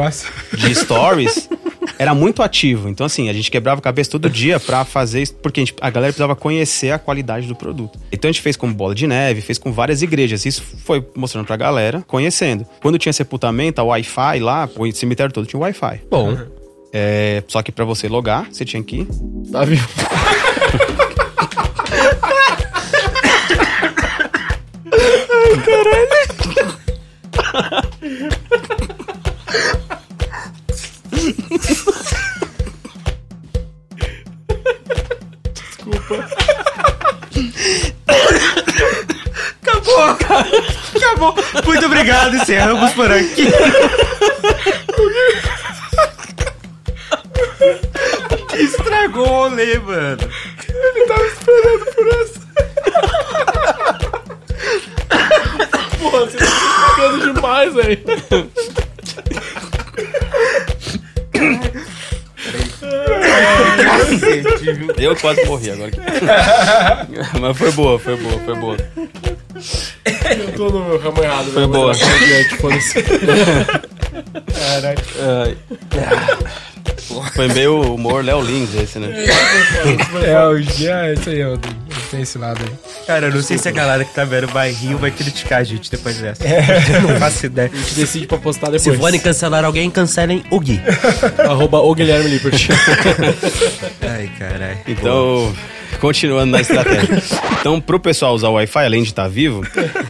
de stories, era muito ativo. Então, assim, a gente quebrava a cabeça todo dia pra fazer isso, porque a, gente- a galera precisava conhecer a qualidade do produto. Então a gente fez com bola de neve, fez com várias igrejas. Isso foi mostrando pra galera, conhecendo. Quando tinha sepultamento, a Wi-Fi lá, o cemitério todo tinha Wi-Fi. Bom, É, só que pra você logar, você tinha que ir Tá vivo? acabou. Muito obrigado, encerramos por aqui. Estragou o rolê, mano. Porra, você tá ficando demais, velho. Eu quase morri agora. Mas foi boa, foi boa, foi boa. Eu tô no errado. Foi boa. mas é, Foi meio humor Léo Lins esse, né? É, o dia, isso aí, eu tem esse lado aí. Cara, eu não sei se a galera que tá vendo vai rir ou vai criticar a gente depois dessa. Eu não faço ideia. A gente decide pra postar Se depois. forem cancelar alguém, cancelem o Gui. Arroba o Guilherme Lippert. Ai, caralho. Então, continuando na estratégia. Então, pro pessoal usar o Wi-Fi, além de estar vivo,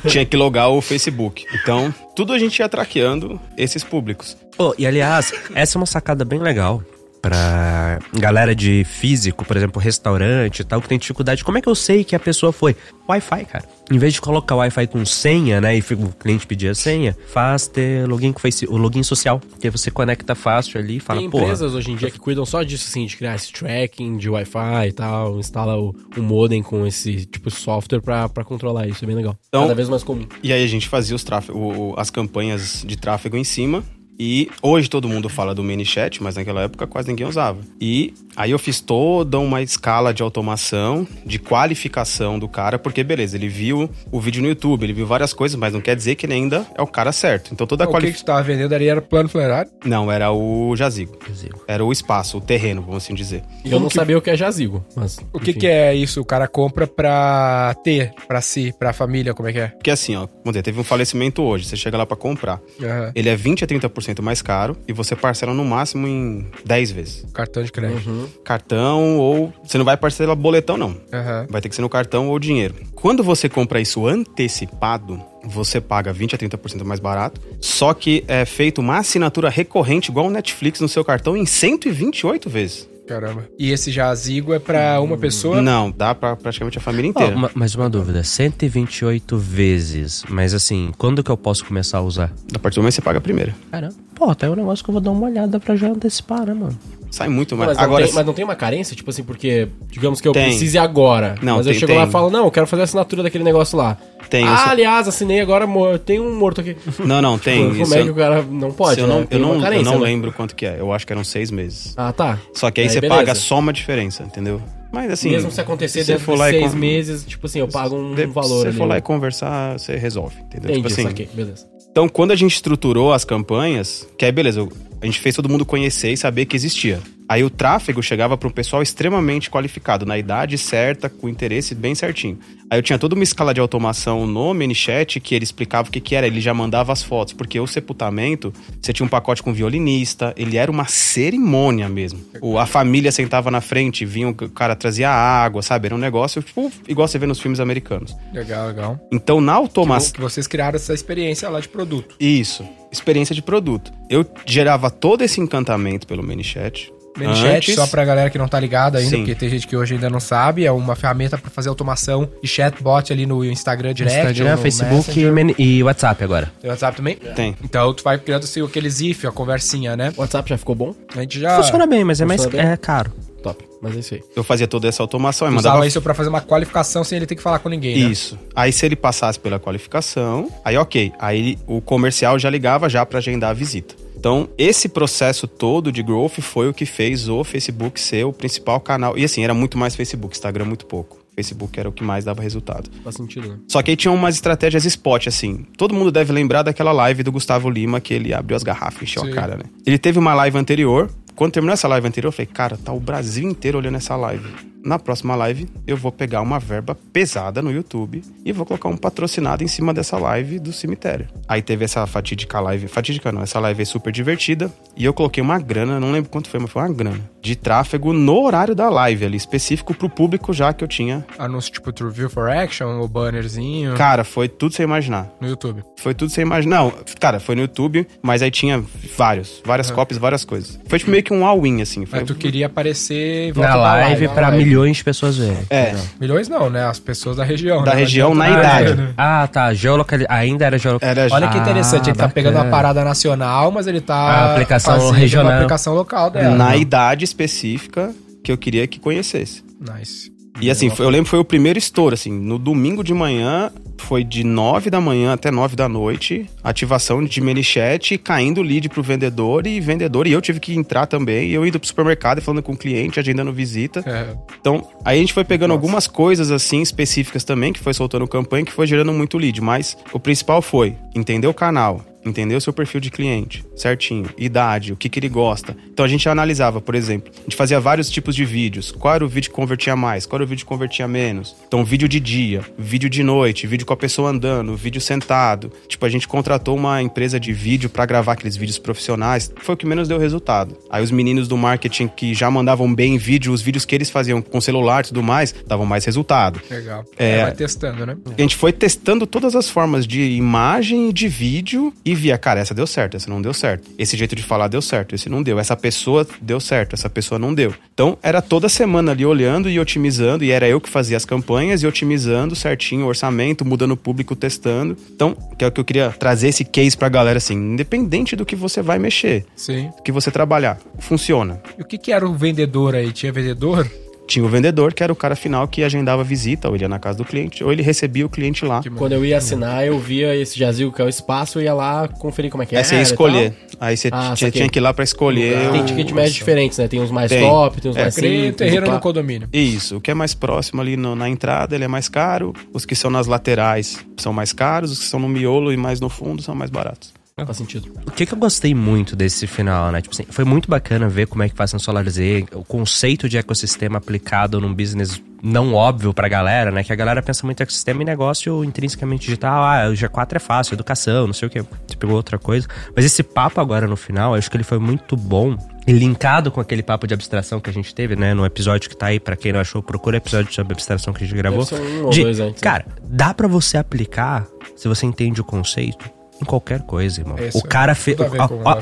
tinha que logar o Facebook. Então, tudo a gente ia traqueando esses públicos. Oh, e aliás, essa é uma sacada bem legal pra galera de físico, por exemplo, restaurante e tal, que tem dificuldade. Como é que eu sei que a pessoa foi? Wi-Fi, cara. Em vez de colocar Wi-Fi com senha, né, e o cliente pedir a senha, faz ter login com face, o login social, que aí você conecta fácil ali e fala, Tem porra. empresas hoje em dia que cuidam só disso, assim, de criar esse tracking de Wi-Fi e tal, instala o, o modem com esse tipo de software pra, pra controlar isso, é bem legal. Então- Cada vez mais comum. E aí a gente fazia os tráfego, as campanhas de tráfego em cima. E hoje todo mundo fala do ManyChat, mas naquela época quase ninguém usava. E aí eu fiz toda uma escala de automação, de qualificação do cara, porque beleza, ele viu o vídeo no YouTube, ele viu várias coisas, mas não quer dizer que ele ainda é o cara certo. Então toda a O que, que qualificação. tu tava vendendo ali era plano funerário? Não, era o jazigo. Jazigo. Era o espaço, o terreno, vamos assim dizer. E eu não sabia o que é jazigo, mas... O que, que é isso? O cara compra pra ter, pra si, pra família, como é que é? Porque assim, ó, vamos dizer, teve um falecimento hoje, você chega lá pra comprar. Aham. Ele é 20 a 30% mais caro e você parcela no máximo em 10 vezes. Cartão de crédito. Uhum. Cartão ou. Você não vai parcelar boletão, não. Aham. Vai ter que ser no cartão ou dinheiro. Quando você compra isso antecipado, você paga 20 a 30% mais barato. Só que é feito uma assinatura recorrente, igual o Netflix no seu cartão, em 128 vezes. Caramba. E esse jazigo é pra uma pessoa? Não, dá pra praticamente a família inteira. Oh, mas uma dúvida, 128 vezes, mas assim, quando que eu posso começar a usar? A partir do momento que você paga a primeira. Caramba. Pô, até é um negócio que eu vou dar uma olhada pra já antecipar, né, mano? Sai muito mais. Mas, agora, não tem, mas não tem uma carência? Tipo assim, porque, digamos que eu Tem. precise agora. Não, mas tem- eu chego tem. lá e falo, não, eu quero fazer a assinatura daquele negócio lá. Tem, Ah, só- aliás, assinei agora, tem um morto aqui. Não, não, tem. Como isso é que eu- o cara não pode, eu né? não, Tem eu não, eu não né? lembro quanto que é. Eu acho que eram seis meses. Ah, tá. Só que aí, você beleza. paga só uma diferença, entendeu? Mas assim. Mesmo se acontecer você dentro de e seis meses, tipo assim, eu pago um de- valor Se você for lá e conversar, você resolve, entendeu? Entendi, tipo assim. saquei, beleza. Então, quando a gente estruturou as campanhas, que aí beleza, eu- a gente fez todo mundo conhecer e saber que existia. Aí o tráfego chegava para um pessoal extremamente qualificado, na idade certa, com interesse bem certinho. Aí eu tinha toda uma escala de automação no ManyChat que ele explicava o que, que era, ele já mandava as fotos, porque o sepultamento, você tinha um pacote com violinista, ele era uma cerimônia mesmo. O, a família sentava na frente, vinha o cara trazia água, sabe? Era um negócio, tipo, igual você vê nos filmes americanos. Legal, legal. Então, na automação. Vocês criaram essa experiência lá de produto. Isso, experiência de produto. Eu gerava todo esse encantamento pelo ManyChat. ManyChat, Antes- só pra galera que não tá ligada ainda, Sim. porque tem gente que hoje ainda não sabe, é uma ferramenta pra fazer automação de chatbot ali no Instagram Direct. Instagram, Facebook e, e WhatsApp agora. Tem WhatsApp também? Tem. Então tu vai criando assim, aqueles if, a conversinha, né? O WhatsApp já ficou bom? A gente já Funciona bem, mas é mais Funciona bem? é caro. Top. Mas é isso aí. Eu fazia toda essa automação usava mandava. isso pra fazer uma qualificação sem ele ter que falar com ninguém, né? Isso. Aí se ele passasse pela qualificação, aí ok. Aí o comercial já ligava já pra agendar a visita. Então, esse processo todo de growth foi o que fez o Facebook ser o principal canal. E assim, era muito mais Facebook, Instagram muito pouco. Facebook era o que mais dava resultado. Faz sentido, né? Só que aí tinha umas estratégias spot, assim. Todo mundo deve lembrar daquela live do Gustavo Lima que ele abriu as garrafas e encheu Sim. a cara, né? Ele teve uma live anterior. Quando terminou essa live anterior, eu falei, cara, tá o Brasil inteiro olhando essa live. Na próxima live, eu vou pegar uma verba pesada no YouTube e vou colocar um patrocinado em cima dessa live do cemitério. Aí teve essa fatídica live, fatídica não, essa live é super divertida. E eu coloquei uma grana, não lembro quanto foi, mas foi uma grana, de tráfego no horário da live ali, específico pro público já que eu tinha. Anúncio tipo True for Action, o bannerzinho Cara, foi tudo sem imaginar. no YouTube. Foi tudo sem imaginar. Não, cara, foi no YouTube, mas aí tinha vários, várias cópias, várias coisas. Foi tipo meio que um all-in, assim. Foi... Mas tu queria aparecer Na live na pra live. milhões de pessoas verem. É, Milhões não, né? As pessoas da região. Da né? região Não na adianta idade. né? Ah, tá. Geolocali... Ainda era geolocalização. Olha que Ah, interessante, ele tá pegando uma bacana. parada nacional, mas ele tá A aplicação regional. aplicação local dela. na idade específica que eu queria que conhecesse. Nice. E assim, foi- eu lembro que foi o primeiro estouro, assim, no domingo de manhã, foi de 9 da manhã até 9 da noite, ativação de ManyChat, caindo lead pro vendedor e vendedor, e eu tive que entrar também, e eu indo pro supermercado falando com o cliente, agendando visita. É, Então, aí a gente foi pegando algumas coisas assim específicas também, que foi soltando campanha, que foi gerando muito lead. Mas o principal foi entender o canal, entender o seu perfil de cliente, certinho, idade, o que, que ele gosta. Então a gente analisava, por exemplo, a gente fazia vários tipos de vídeos. Qual era o vídeo que convertia mais? Qual era o vídeo que convertia menos? Então, vídeo de dia, vídeo de noite, vídeo com a pessoa andando, vídeo sentado. Tipo, a gente contratou uma empresa de vídeo pra gravar aqueles vídeos profissionais. Foi o que menos deu resultado. Aí os meninos do marketing que já mandavam bem em vídeo, os vídeos que eles faziam com celular e tudo mais, davam mais resultado. legal. É. É, vai testando, né? A gente foi testando todas as formas de imagem e de vídeo e via, cara, essa deu certo, essa não deu certo. Esse jeito de falar deu certo, esse não deu. Essa pessoa deu certo, essa pessoa não deu. Então, era toda semana ali olhando e otimizando, e era eu que fazia as campanhas e otimizando certinho o orçamento, mudando o público, testando. Então, que é o que eu queria trazer esse case pra galera, assim, independente do que você vai mexer, Sim. do que você trabalhar, funciona. E o que que era o vendedor aí? Tinha vendedor? Tinha o vendedor, que era o cara final que agendava a visita, ou ele ia na casa do cliente, ou ele recebia o cliente lá. Quando eu ia assinar, eu via esse jazigo que é o espaço, eu ia lá conferir como é que Aí era. você ia escolher. Aí você Ah, tinha, tinha que ir lá pra escolher. Tem o- ticket médio diferentes, né? Tem uns mais Tem. top, tem uns É, mais simples. terreiro no condomínio. Isso, o que é mais próximo ali no- na entrada, ele é mais caro. Os que são nas laterais são mais caros, os que são no miolo e mais no fundo são mais baratos. Faz sentido. O que, que eu gostei muito desse final, né? Tipo assim, foi muito bacana ver como é que faz no Solar Z, o conceito de ecossistema aplicado num business não óbvio pra galera, né? Que a galera pensa muito em ecossistema e negócio intrinsecamente digital. Ah, o G4 é fácil, educação, não sei o que. Você pegou outra coisa. Mas esse papo agora no final, eu acho que ele foi muito bom. E linkado com aquele papo de abstração que a gente teve, né? No episódio que tá aí, pra quem não achou, procura o episódio sobre abstração que a gente gravou. Um ou De- dois antes, né? Cara, dá pra você aplicar, se você entende o conceito, em qualquer coisa, irmão. Isso, o cara fez.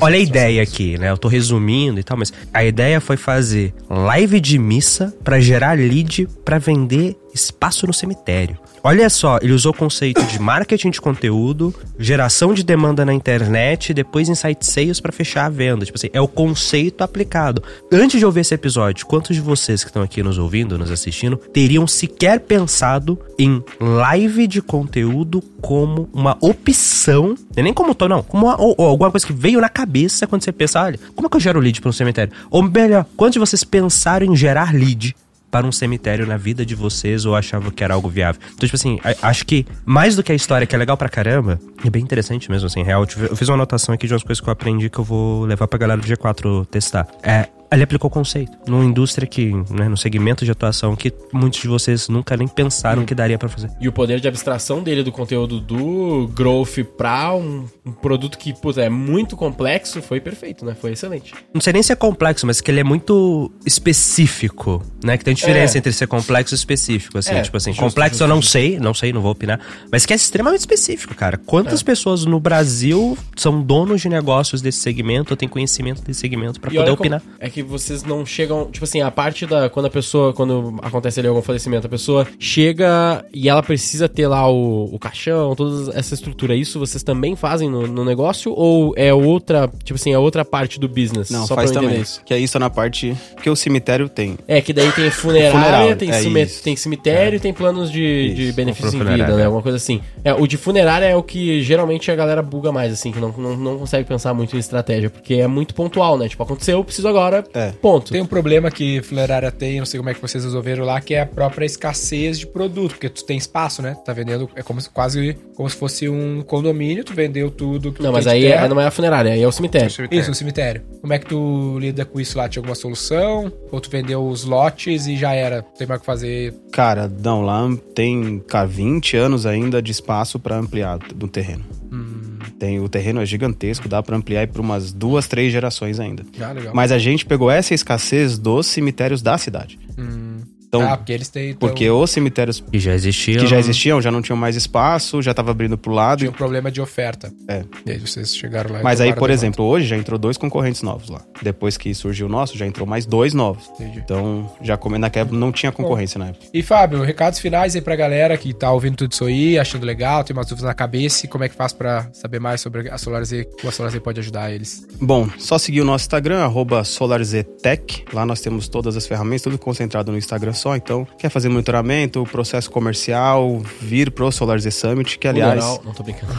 Olha a ideia aqui, né? Eu tô resumindo e tal, mas a ideia foi fazer live de missa para gerar lead para vender espaço no cemitério. Olha só, ele usou o conceito de marketing de conteúdo, geração de demanda na internet, depois insight sales para fechar a venda. Tipo assim, é o conceito aplicado. Antes de ouvir esse episódio, quantos de vocês que estão aqui nos ouvindo, nos assistindo, teriam sequer pensado em live de conteúdo como uma opção, é nem como tô, não, como uma, ou, ou alguma coisa que veio na cabeça quando você pensa, olha, como é que eu gero lead para um cemitério? Ou melhor, quantos de vocês pensaram em gerar lead para um cemitério na vida de vocês ou achavam que era algo viável. Então, tipo assim, acho que mais do que a história, que é legal pra caramba, é bem interessante mesmo, assim, real. Eu fiz uma anotação aqui de umas coisas que eu aprendi que eu vou levar pra galera do G4 testar. É, ele aplicou o conceito. Numa indústria que, né, no segmento de atuação que muitos de vocês nunca nem pensaram hum. que daria para fazer. E o poder de abstração dele do conteúdo do Growth pra um, um produto que, puta, é muito complexo, foi perfeito, né? Foi excelente. Não sei nem se é complexo, mas que ele é muito específico, né? Que tem diferença é. entre ser complexo e específico, assim. É, tipo assim, justo, complexo justo, eu não justo. sei, não sei, não vou opinar. Mas que é extremamente específico, cara. Quantas é. pessoas no Brasil são donos de negócios desse segmento ou têm conhecimento desse segmento para poder opinar? É que vocês não chegam. Tipo assim, a parte da. Quando a pessoa. Quando acontece ali algum falecimento, a pessoa chega e ela precisa ter lá o, o caixão, toda essa estrutura. Isso vocês também fazem no, no, negócio? Ou é outra. Tipo assim, é outra parte do business? Não, só faz também. Isso. Que é isso na parte que o cemitério tem. É, que daí tem funerária, Funeral, tem, é tem cemitério e é. tem planos de, de benefícios em vida, né? Alguma coisa assim. É, o de funerária é o que geralmente a galera buga mais, assim, que não, não, não consegue pensar muito em estratégia, porque é muito pontual, né? Tipo, aconteceu, eu preciso agora é. Ponto. Tem um problema que funerária tem, não sei como é que vocês resolveram lá, que é a própria escassez de produto, porque tu tem espaço, né? Tu tá vendendo, é como se, quase como se fosse um condomínio, tu vendeu tudo. não, mas aí é, não é a funerária, aí é o cemitério. cemitério. Isso, o cemitério. Como é que tu lida com isso lá? Tinha alguma solução? Ou tu vendeu os lotes e já era? Tem mais o que fazer? Cara, não, lá tem, cara, 20 anos ainda de espaço para ampliar do terreno. Hum. Tem, o terreno é gigantesco, dá para ampliar por umas duas, três gerações ainda. Ah, Mas a gente pegou essa escassez dos cemitérios da cidade. Hum. Então, ah, porque eles têm. Porque os cemitérios que já existiam. Que já existiam, já não tinham mais espaço, já tava abrindo pro lado. Tinha um problema de oferta. É. E aí vocês chegaram lá Mas aí, por exemplo, hoje já entrou dois concorrentes novos lá. Depois que surgiu o nosso, já entrou mais dois novos. Entendi. Então, já como naquela não tinha concorrência Bom, na época. E Fábio, recados finais aí pra galera que tá ouvindo tudo isso aí, achando legal, tem umas dúvidas na cabeça, e como é que faz para saber mais sobre a SolarZ, como a SolarZ pode ajudar eles? Bom, só seguir o nosso Instagram, arroba SolarZTech. Lá nós temos todas as ferramentas, tudo concentrado no Instagram só. Então, quer fazer monitoramento, processo comercial, vir pro Solar Z Summit, que aliás. Não, não tô brincando.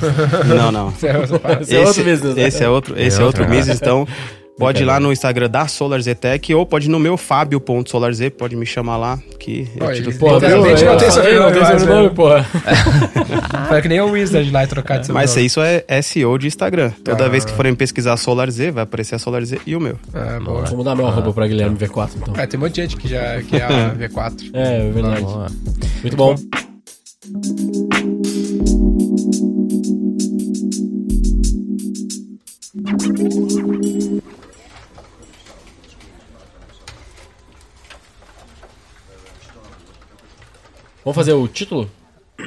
não, não. esse é outro business. Né? Esse é outro, esse é outro business, então. Pode ir lá no Instagram da SolarZtech ou pode ir no meu fábio.solarz, pode me chamar lá que eu te dou. Pô, viu? Não tem sobrenome, porra. Foi que nem o Wizard lá trocar de Mas isso é SEO de Instagram. Toda ah. vez que forem pesquisar SolarZ, vai aparecer a SolarZ e o meu. Ah, boa. Vou mudar meu arroba pra Guilherme V4, então. É, tem um monte de gente que já que é a V4. É, é verdade. Muito bom. Vamos fazer o título?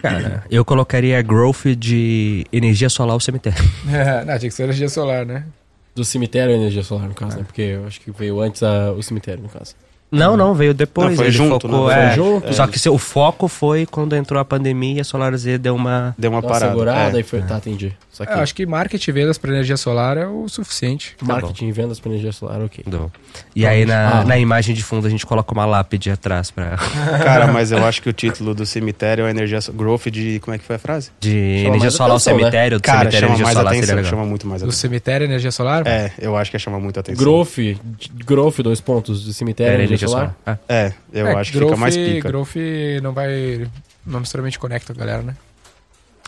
Cara, eu colocaria growth de energia solar ao cemitério. É, não, tinha que ser energia solar, né? Do cemitério ou energia solar, no caso, né? Porque eu acho que veio antes a, o cemitério, no caso. Não, não, veio depois. Não, foi junto, focou, né? é, foi junto. Só que o foco foi quando entrou a pandemia e a Solar Z deu uma... Deu uma, uma parada. segurada é. e foi... Tá, entendi. É, acho que marketing e vendas para energia solar é o suficiente. Tá marketing e vendas para energia solar, ok. Bom. E aí na, ah. na imagem de fundo a gente coloca uma lápide atrás para. Cara, mas eu acho que o título do cemitério é energia growth de como é que foi a frase? De chama energia solar ao cemitério, né? do Cara, cemitério chama mais solar atenção, chama muito mais atenção. Do cemitério energia solar? É, eu acho que é chama muito atenção. Growth, growth dois pontos do cemitério energia, energia solar. solar. É. é, eu é, acho que fica mais pica. Growth não vai não necessariamente conecta a galera, né?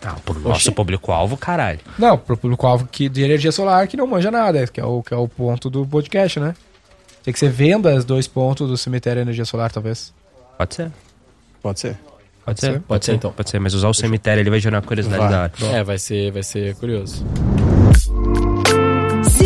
Ah, pro nosso público-alvo, caralho. Não, pro público-alvo que de energia solar que não manja nada, que é o, que é o ponto do podcast, né? Tem que ser venda os dois pontos do cemitério energia solar, talvez. Pode ser. Pode ser. Pode ser? Pode, Pode ser, então. Pode ser, mas usar o cemitério ele vai gerar curiosidade vai. da hora. É, vai ser, vai ser curioso.